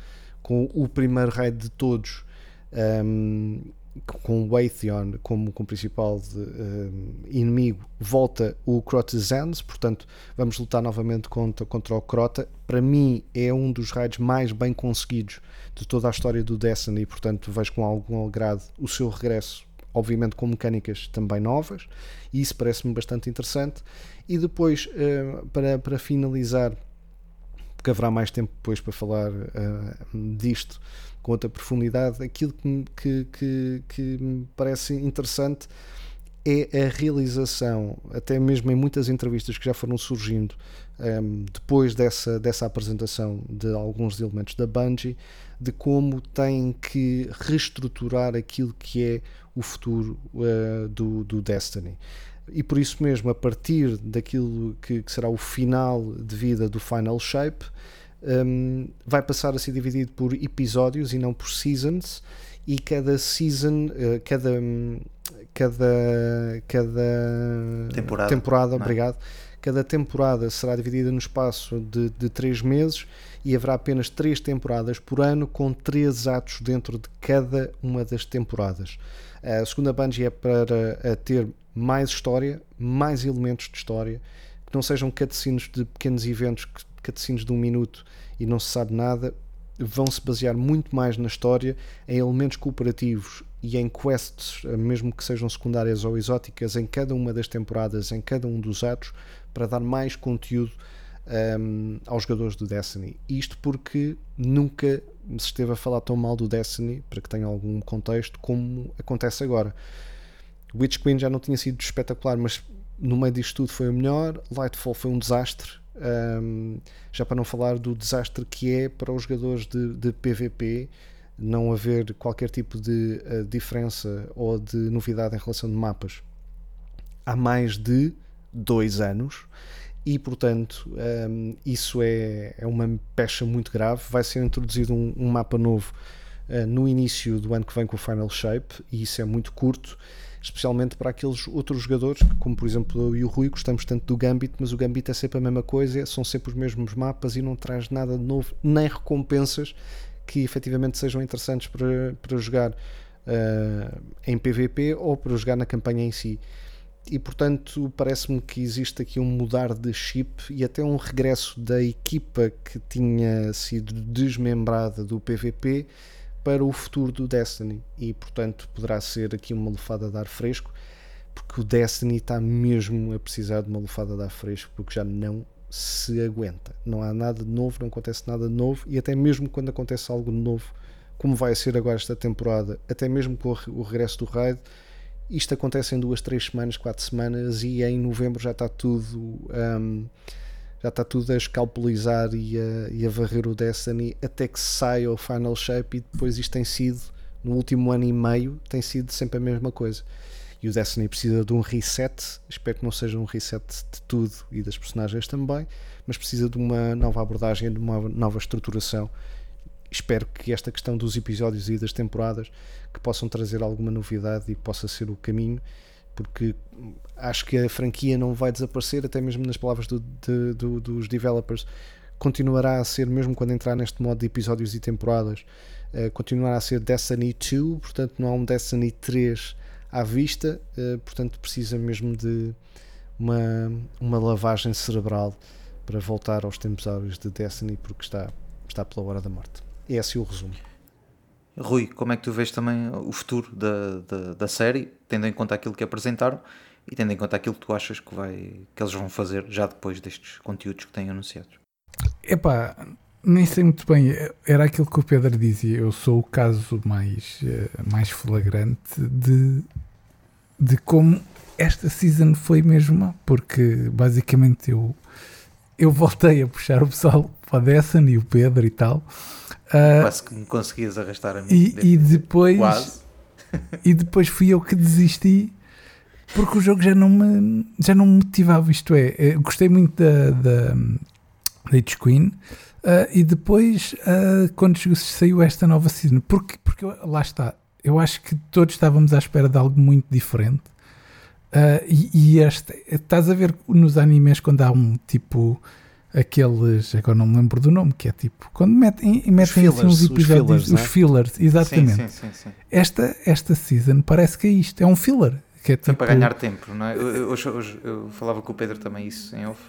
com o primeiro raid de todos, um, com o Atheon como, como principal de, um, inimigo, volta o Crotizans, portanto vamos lutar novamente contra, contra o Crota. Para mim é um dos raids mais bem conseguidos de toda a história do Destiny, portanto vejo com algum agrado o seu regresso obviamente com mecânicas também novas, e isso parece-me bastante interessante. E depois, uh, para, para finalizar, porque haverá mais tempo depois para falar uh, disto com outra profundidade, aquilo que, que, que, que me parece interessante é a realização, até mesmo em muitas entrevistas que já foram surgindo um, depois dessa, dessa apresentação de alguns elementos da Bungie, de como têm que reestruturar aquilo que é o futuro uh, do, do, Destiny. e por isso mesmo, a partir daquilo que, que será o final de vida do Final Shape, um, vai passar a ser dividido por episódios e não por seasons, e cada season, uh, cada, cada, cada Temporada. temporada é? obrigado, cada temporada será dividida no espaço de, de três meses e haverá apenas três temporadas por ano, com três atos dentro de cada uma das temporadas. A segunda Bungie é para ter mais história, mais elementos de história, que não sejam cutscenes de pequenos eventos, cutscenes de um minuto e não se sabe nada, vão se basear muito mais na história, em elementos cooperativos e em quests, mesmo que sejam secundárias ou exóticas, em cada uma das temporadas, em cada um dos atos, para dar mais conteúdo um, aos jogadores do Destiny. Isto porque nunca se esteve a falar tão mal do Destiny, para que tenha algum contexto, como acontece agora. Witch Queen já não tinha sido espetacular, mas no meio disto tudo foi o melhor. Lightfall foi um desastre. um, já para não falar do desastre que é para os jogadores de, de PVP não haver qualquer tipo de uh, diferença ou de novidade em relação de mapas há mais de dois anos e portanto um, isso é, é uma pecha muito grave vai ser introduzido um, um mapa novo uh, no início do ano que vem com o Final Shape e isso é muito curto especialmente para aqueles outros jogadores, como por exemplo eu e o Rui, gostamos tanto do Gambit, mas o Gambit é sempre a mesma coisa, são sempre os mesmos mapas e não traz nada de novo, nem recompensas que efetivamente sejam interessantes para, para jogar uh, em PVP ou para jogar na campanha em si. E portanto, parece-me que existe aqui um mudar de chip e até um regresso da equipa que tinha sido desmembrada do PVP para o futuro do Destiny. E portanto poderá ser aqui uma lufada de ar fresco porque o Destiny está mesmo a precisar de uma lufada de ar fresco porque já não se aguenta. Não há nada de novo, não acontece nada de novo e até mesmo quando acontece algo de novo como vai ser agora esta temporada até mesmo com o regresso do raid isto acontece em duas, três semanas, quatro semanas e em novembro já está tudo um, já está tudo a escalpelizar e a, e a varrer o Destiny até que saia o Final Shape e depois isto tem sido, no último ano e meio, tem sido sempre a mesma coisa. E o Destiny precisa de um reset, espero que não seja um reset de tudo e das personagens também, mas precisa de uma nova abordagem, de uma nova estruturação. Espero que esta questão dos episódios e das temporadas que possam trazer alguma novidade e possa ser o caminho porque acho que a franquia não vai desaparecer, até mesmo nas palavras do, de, do, dos developers, continuará a ser, mesmo quando entrar neste modo de episódios e temporadas, uh, continuará a ser Destiny 2, portanto não há um Destiny 3 à vista, uh, portanto precisa mesmo de uma, uma lavagem cerebral para voltar aos tempos áureos de Destiny, porque está, está pela hora da morte. Esse é o resumo. Rui, como é que tu vês também o futuro da, da, da, série, tendo em conta aquilo que apresentaram e tendo em conta aquilo que tu achas que, vai, que eles vão fazer já depois destes conteúdos que têm anunciados? Epá, nem sei muito bem, era aquilo que o Pedro dizia, eu sou o caso mais, mais flagrante de, de como esta season foi mesmo porque basicamente eu, eu voltei a puxar o pessoal para a Destiny e o Pedro e tal. Uh, Quase que me conseguias arrastar a mim. E, e depois Quase. e depois fui eu que desisti porque o jogo já não me já não me motivava, isto é, eu gostei muito da, da, da H Queen uh, e depois uh, quando saiu esta nova season, porque, porque lá está, eu acho que todos estávamos à espera de algo muito diferente uh, e, e este, estás a ver nos animes quando há um tipo aqueles, agora não me lembro do nome, que é tipo, quando metem, metem fillers, assim uns episódios, os fillers, os fillers, exatamente. Sim, sim, sim, Esta, esta season parece que é isto, é um filler. Que é Foi tipo, para ganhar tempo, não é? Eu, hoje, hoje eu falava com o Pedro também isso em off,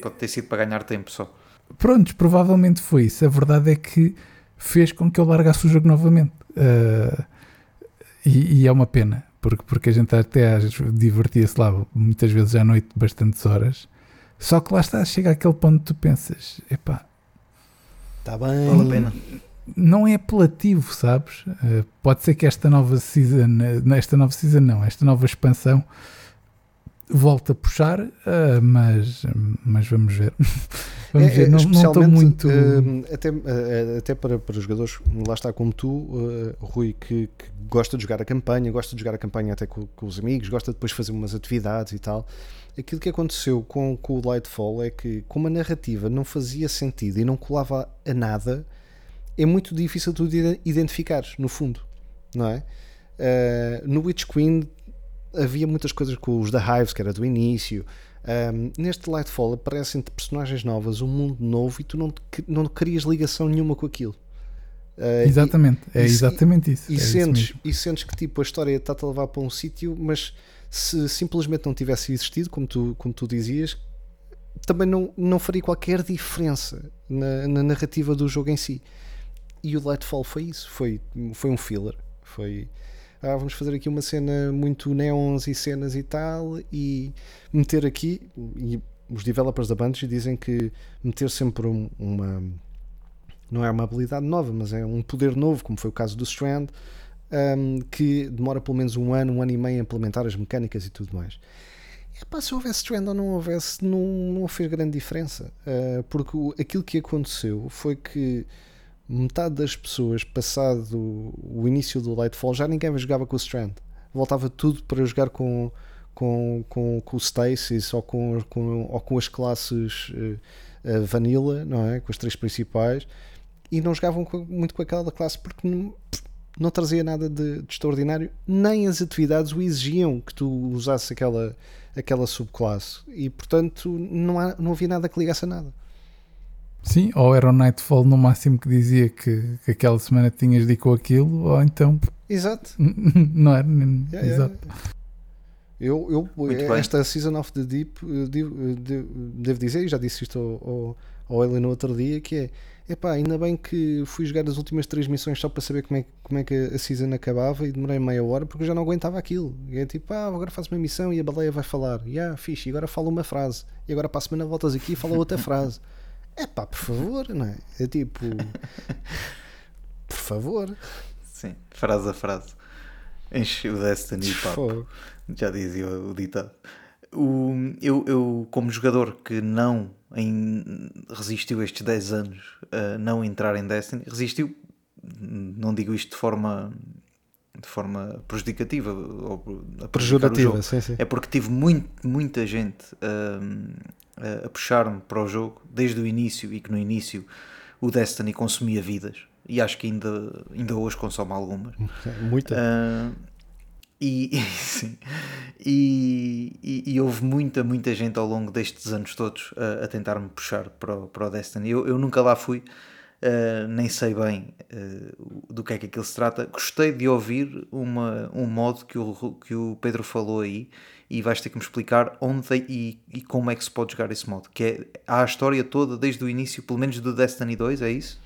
pode ter sido para ganhar tempo só. Prontos, provavelmente foi isso. A verdade é que fez com que eu largasse o jogo novamente. Uh, e, e, é uma pena, porque, porque a gente até divertia-se lá muitas vezes à noite, bastantes horas. Só que lá está, chega àquele ponto que tu pensas, epá, está bem, vale a pena. Não é apelativo, sabes? Uh, pode ser que esta nova season, nesta nova season não, esta nova expansão volte a puxar, uh, mas, mas vamos ver. Vamos É, ver, é, não, não estou muito. hum, até, eh, até para, para os jogadores, lá está como tu, Rui, que, que gosta de jogar a campanha, gosta de jogar a campanha até com, com os amigos, gosta de depois fazer umas atividades e tal. Aquilo que aconteceu com, com o Lightfall é que, como a narrativa não fazia sentido e não colava a nada, é muito difícil tu de identificares, no fundo, não é? Eh, no Witch Queen havia muitas coisas com os The Hives, que era do início. Um, neste Lightfall aparecem-te personagens novas, um mundo novo e tu não, te- não crias ligação nenhuma com aquilo. Uh, Exatamente, é e- exatamente isso. E, é isso sentes, mesmo. e sentes que tipo, a história está-te a levar para um sítio, mas se simplesmente não tivesse existido, como tu, como tu dizias, também não, não faria qualquer diferença na, na narrativa do jogo em si. E o Lightfall foi isso, foi, foi um filler. Foi ah, vamos fazer aqui uma cena muito neons e cenas e tal, e meter aqui. E os developers da Bungie dizem que meter sempre um- uma. Não é uma habilidade nova, mas é um poder novo, como foi o caso do Strand, um, que demora pelo menos um ano, um ano e meio a implementar as mecânicas e tudo mais. Epá, se houvesse Strand ou não houvesse, não, não fez grande diferença. Uh, porque o- aquilo que aconteceu foi que metade das pessoas, passado o início do Lightfall, já ninguém jogava com o Strand. Voltava tudo para jogar com, com, com, com o Stasis ou com, com, ou com as classes eh, Vanilla, não é? Com as três principais, e não jogavam com- muito com aquela classe porque não, não trazia nada de, de extraordinário, nem as atividades o exigiam que tu usasse aquela, aquela subclasse, e portanto não, há, não havia nada que ligasse a nada. Sim, ou era o Nightfall no máximo que dizia que, que aquela semana tinhas de ir com aquilo, ou então Exato. não era. nem- Yeah, yeah. Exato. Eu, eu Muito bem. esta Season of the Deep, eh, devo, eh, de- devo dizer, e já disse isto ao, ao, ao Eli no outro dia, que é epá, ainda bem que fui jogar as últimas três missões só para saber como é, como é que a Season acabava e demorei meia hora porque eu já não aguentava aquilo. E é tipo, ah, agora faz uma missão e a baleia vai falar. E ah, fixe, e agora fala uma frase. E agora para a semana voltas aqui e fala outra frase. Epá, por favor, não é? É tipo, por favor. Sim, frase a frase. Enche o Destiny e papo. Fogo. Já dizia o ditado. O, eu, eu, como jogador que não em- resistiu estes 10 anos a não entrar em Destiny, resistiu, não digo isto de forma de forma prejudicativa ou a prejudicar o Pejorativa, jogo. sim, sim. É porque tive muito, muita gente a, puxar-me para o jogo desde o início e que no início o Destiny consumia vidas e acho que ainda, ainda hoje consome algumas. Muita. Ah, e, sim. E, e- e houve muita, muita gente ao longo destes anos todos a, a tentar-me puxar para o, para o Destiny. Eu, eu nunca lá fui, ah, nem sei bem ah, do que é que aquilo se trata. Gostei de ouvir uma, um modo que o, que o Pedro falou aí e vais ter que me explicar onde e, e como é que se pode jogar esse modo. Que é, há a história toda desde o início, pelo menos do Destiny 2, é isso?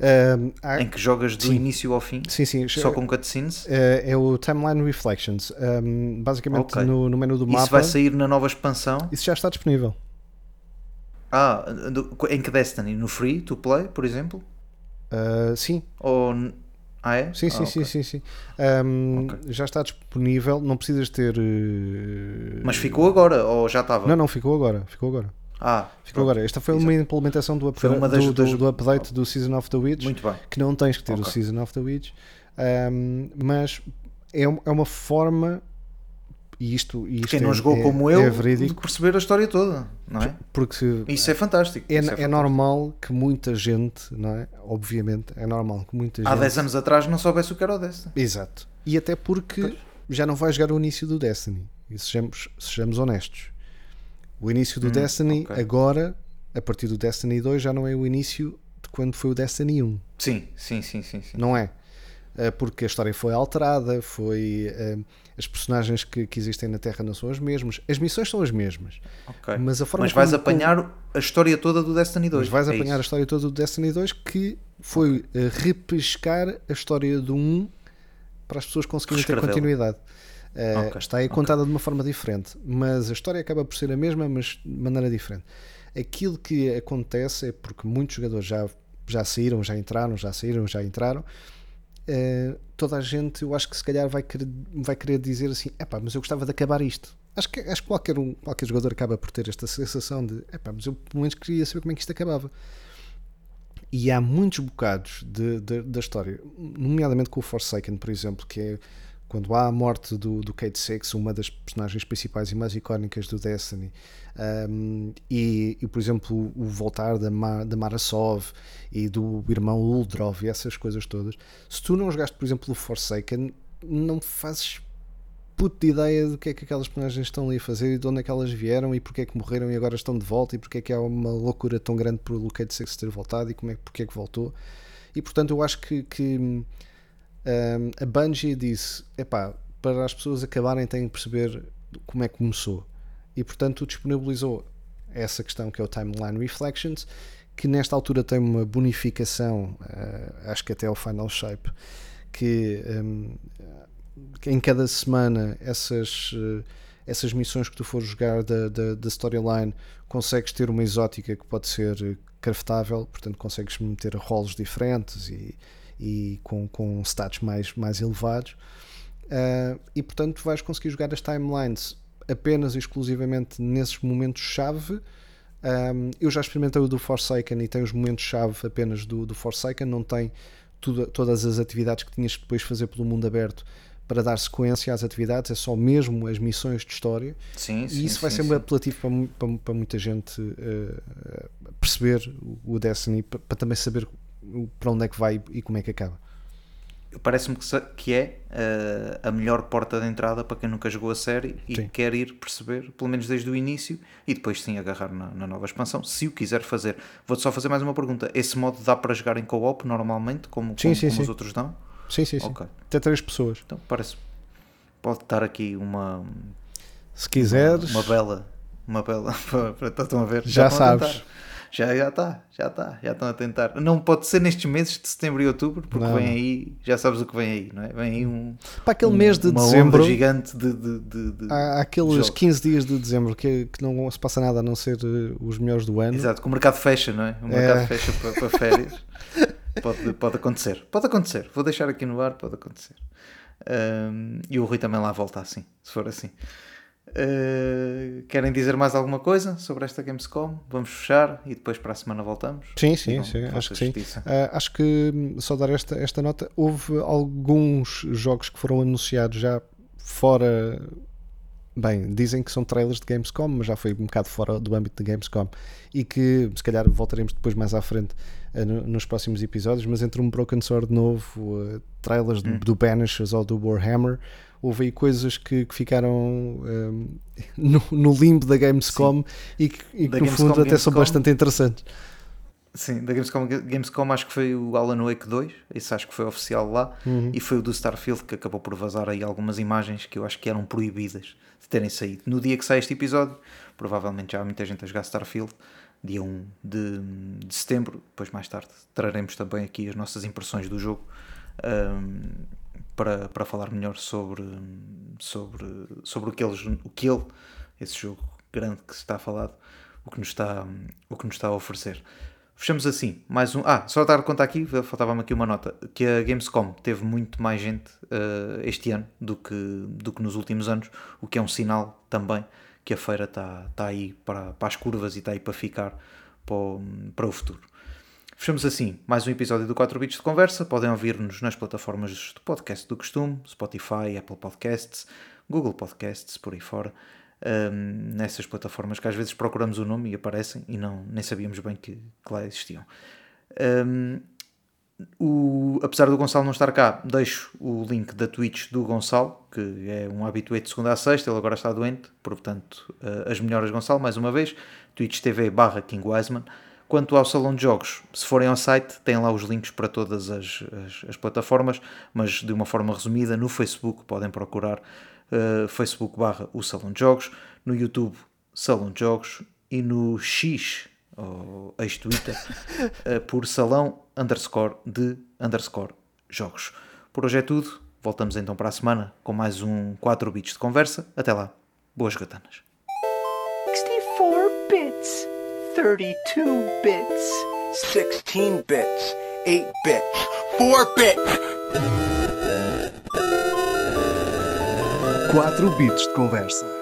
Um, há- Em que jogas do sim. início ao fim, sim, sim. só com cutscenes. É, é o Timeline Reflections. Um, basicamente, Ok. no, no menu do mapa. Isso vai sair na nova expansão. Isso já está disponível. Ah, do- em que Destiny? No Free to Play, por exemplo? Uh, sim, Ou. Ah, é? sim, sim, Ah, sim, ok. sim, sim. Um, Já está disponível. Não precisas ter. uh, Mas ficou agora, ou já estava? Não, não, ficou agora. Ficou agora. Ah, Ficou pronto. agora. Esta foi uma implementação do, Foi upgra- uma das- do, do- do update do Season of the Witch. Muito bem. que não tens que ter o Ok. Season of the Witch, um, mas é, é uma forma, e isto, e isto Quem não é, jogou é- como é eu, de verídico, perceber a história toda, não é? porque Isso é fantástico. é, isso é fantástico. normal que muita gente, não é? Obviamente, é normal que muita Há gente. 10 anos atrás não soubesse o que era o Destiny. Exato. E até porque já não vai jogar o início do Destiny. E sejamos, sejamos honestos. O início do Destiny, Hum, ok. agora, a partir do Destiny 2, já não é o início de quando foi o Destiny 1. Sim, sim, sim, sim. sim. não é? Eh, Porque a história foi alterada, foi eh, as personagens que, que existem na Terra não são as mesmas, as missões são as mesmas, Ok. mas a forma Mas vais como- apanhar a história toda do Destiny 2. mas vais é apanhar a isso. história toda do Destiny 2 que foi eh, repescar a história do 1 para as pessoas conseguirem ter continuidade. Eh, Ok, Está aí contada de uma forma diferente, mas a história acaba por ser a mesma, mas de maneira diferente. Aquilo que acontece é porque muitos jogadores já, já saíram, já entraram, já saíram, já entraram. Eh, toda a gente, eu acho que se calhar vai querer, vai querer dizer assim: epá, mas eu gostava de acabar isto. acho que, acho que qualquer, um, qualquer jogador acaba por ter esta sensação de epá, mas eu pelo menos queria saber como é que isto acabava. E há muitos bocados de, de, da história, nomeadamente com o Forsaken, por exemplo, que é quando há a morte do, do Kate Six, uma das personagens principais e mais icónicas do Destiny, um, e, e, por exemplo o voltar da, Ma, da Marasov e do irmão Uldrov e essas coisas todas, se tu não jogaste, por exemplo, o Forsaken, não fazes puto de ideia do que é que aquelas personagens estão ali a fazer e de onde é que elas vieram e porque é que morreram e agora estão de volta e porque é que há uma loucura tão grande por o Kate Six ter voltado e como é, porque é que voltou. E portanto eu acho que, que um, a Bungie disse: epá, para as pessoas acabarem têm que perceber como é que começou. E portanto disponibilizou essa questão que é o Timeline Reflections, que nesta altura tem uma bonificação, uh, acho que até o Final Shape, que um, em cada semana essas, uh, essas missões que tu fores jogar da, da, da storyline consegues ter uma exótica que pode ser craftável, portanto consegues meter rolos diferentes e, e com, com stats mais, mais elevados. Uh, e portanto vais conseguir jogar as timelines apenas e exclusivamente nesses momentos-chave. Um, eu já experimentei o do Forsaken e tem os momentos-chave apenas do, do Forsaken, não tem tudo, todas as atividades que tinhas que depois fazer pelo mundo aberto para dar sequência às atividades, é só mesmo as missões de história. Sim, sim, e isso vai sim, ser sim. apelativo para, para, para muita gente uh, perceber o Destiny, para, para também saber para onde é que vai e como é que acaba. Parece-me que é uh, a melhor porta de entrada para quem nunca jogou a série e Sim. quer ir perceber, pelo menos desde o início, e depois sim agarrar na, na nova expansão, se o quiser fazer. Vou-te só fazer mais uma pergunta: esse modo dá para jogar em co-op normalmente, como, Sim, como, sim, como sim. os outros dão? Sim, sim, sim. Ok. Até três pessoas. Então parece. Pode estar aqui uma, Se quiseres, uma bela. Uma bela. para- para- Estão a ver? Já a sabes. Já já está, já está, já estão a tentar. Não pode ser nestes meses de setembro e outubro, porque Não. vem aí, já sabes o que vem aí, não é? Vem aí um, para aquele um- mês de dezembro, gigante de, de, de, de- há, aqueles jogos. 15 dias de dezembro que, que não se passa nada a não ser eh, os melhores do ano. Exato, que o mercado fecha, não é? O mercado É. fecha para, para férias. pode, pode acontecer, pode acontecer. Vou deixar aqui no ar, pode acontecer. Ahm, e o Rui também lá volta assim, se for assim. Ah, querem dizer mais alguma coisa sobre esta Gamescom? Vamos fechar e depois para a semana voltamos? Sim, sim, Não, sim, acho que sim. justiça. Ah, acho que hum, só dar esta, esta nota, houve alguns jogos que foram anunciados já fora. Bem, dizem que são trailers de Gamescom, mas já foi um bocado fora do âmbito de Gamescom e que se calhar voltaremos depois mais à frente ah, no- nos próximos episódios. Mas entre um Broken Sword novo, ah, trailers do, do Banishers ou do Warhammer, houve aí coisas que, que ficaram hum, no, no limbo da Gamescom e que, e que no Gamescom, fundo até são bastante interessantes. Sim, da Gamescom, Gamescom acho que foi o Alan Wake 2, esse acho que foi oficial lá, e foi o do Starfield que acabou por vazar aí algumas imagens que eu acho que eram proibidas de terem saído. No dia que sai este episódio, provavelmente já há muita gente a jogar Starfield, dia 1 de, de setembro, depois mais tarde traremos também aqui as nossas impressões do jogo ahm, para, para falar melhor sobre, sobre, sobre o, que eles, o que ele, esse jogo grande que se está a falar, o que nos está, o que nos está a oferecer. Fechamos assim, mais um. Ah, só dar conta aqui, faltava-me aqui uma nota, que a Gamescom teve muito mais gente eh, este ano do que, do que nos últimos anos, o que é um sinal também que a feira está tá aí para, para as curvas e está aí para ficar para o, para o futuro. Fechamos assim mais um episódio do 4 Bits de Conversa. Podem ouvir-nos nas plataformas de podcast do costume, Spotify, Apple Podcasts, Google Podcasts, por aí fora. Ahm, nessas plataformas que às vezes procuramos o nome e aparecem e não, nem sabíamos bem que, que lá existiam. Ahm, o- apesar do Gonçalo não estar cá, deixo o link da Twitch do Gonçalo, que é um habitué de segunda a sexta, ele agora está doente, portanto, eh, as melhoras Gonçalo, mais uma vez, Twitch TV barra King Wiseman. Quanto ao salão de jogos, se forem ao site, têm lá os links para todas as, as- as plataformas, mas de uma forma resumida, no Facebook podem procurar eh, Facebook barra o salão de jogos, no YouTube salão de jogos e no X, ou ex-Twitter, eh, por salão underscore de underscore jogos. Por hoje é tudo, voltamos então para a semana com mais um 4 bits de conversa. Até lá, boas gatanas. 64 bits, 32 bits, 16 bits, 8 bits, 4 bits. 4 bits de conversa.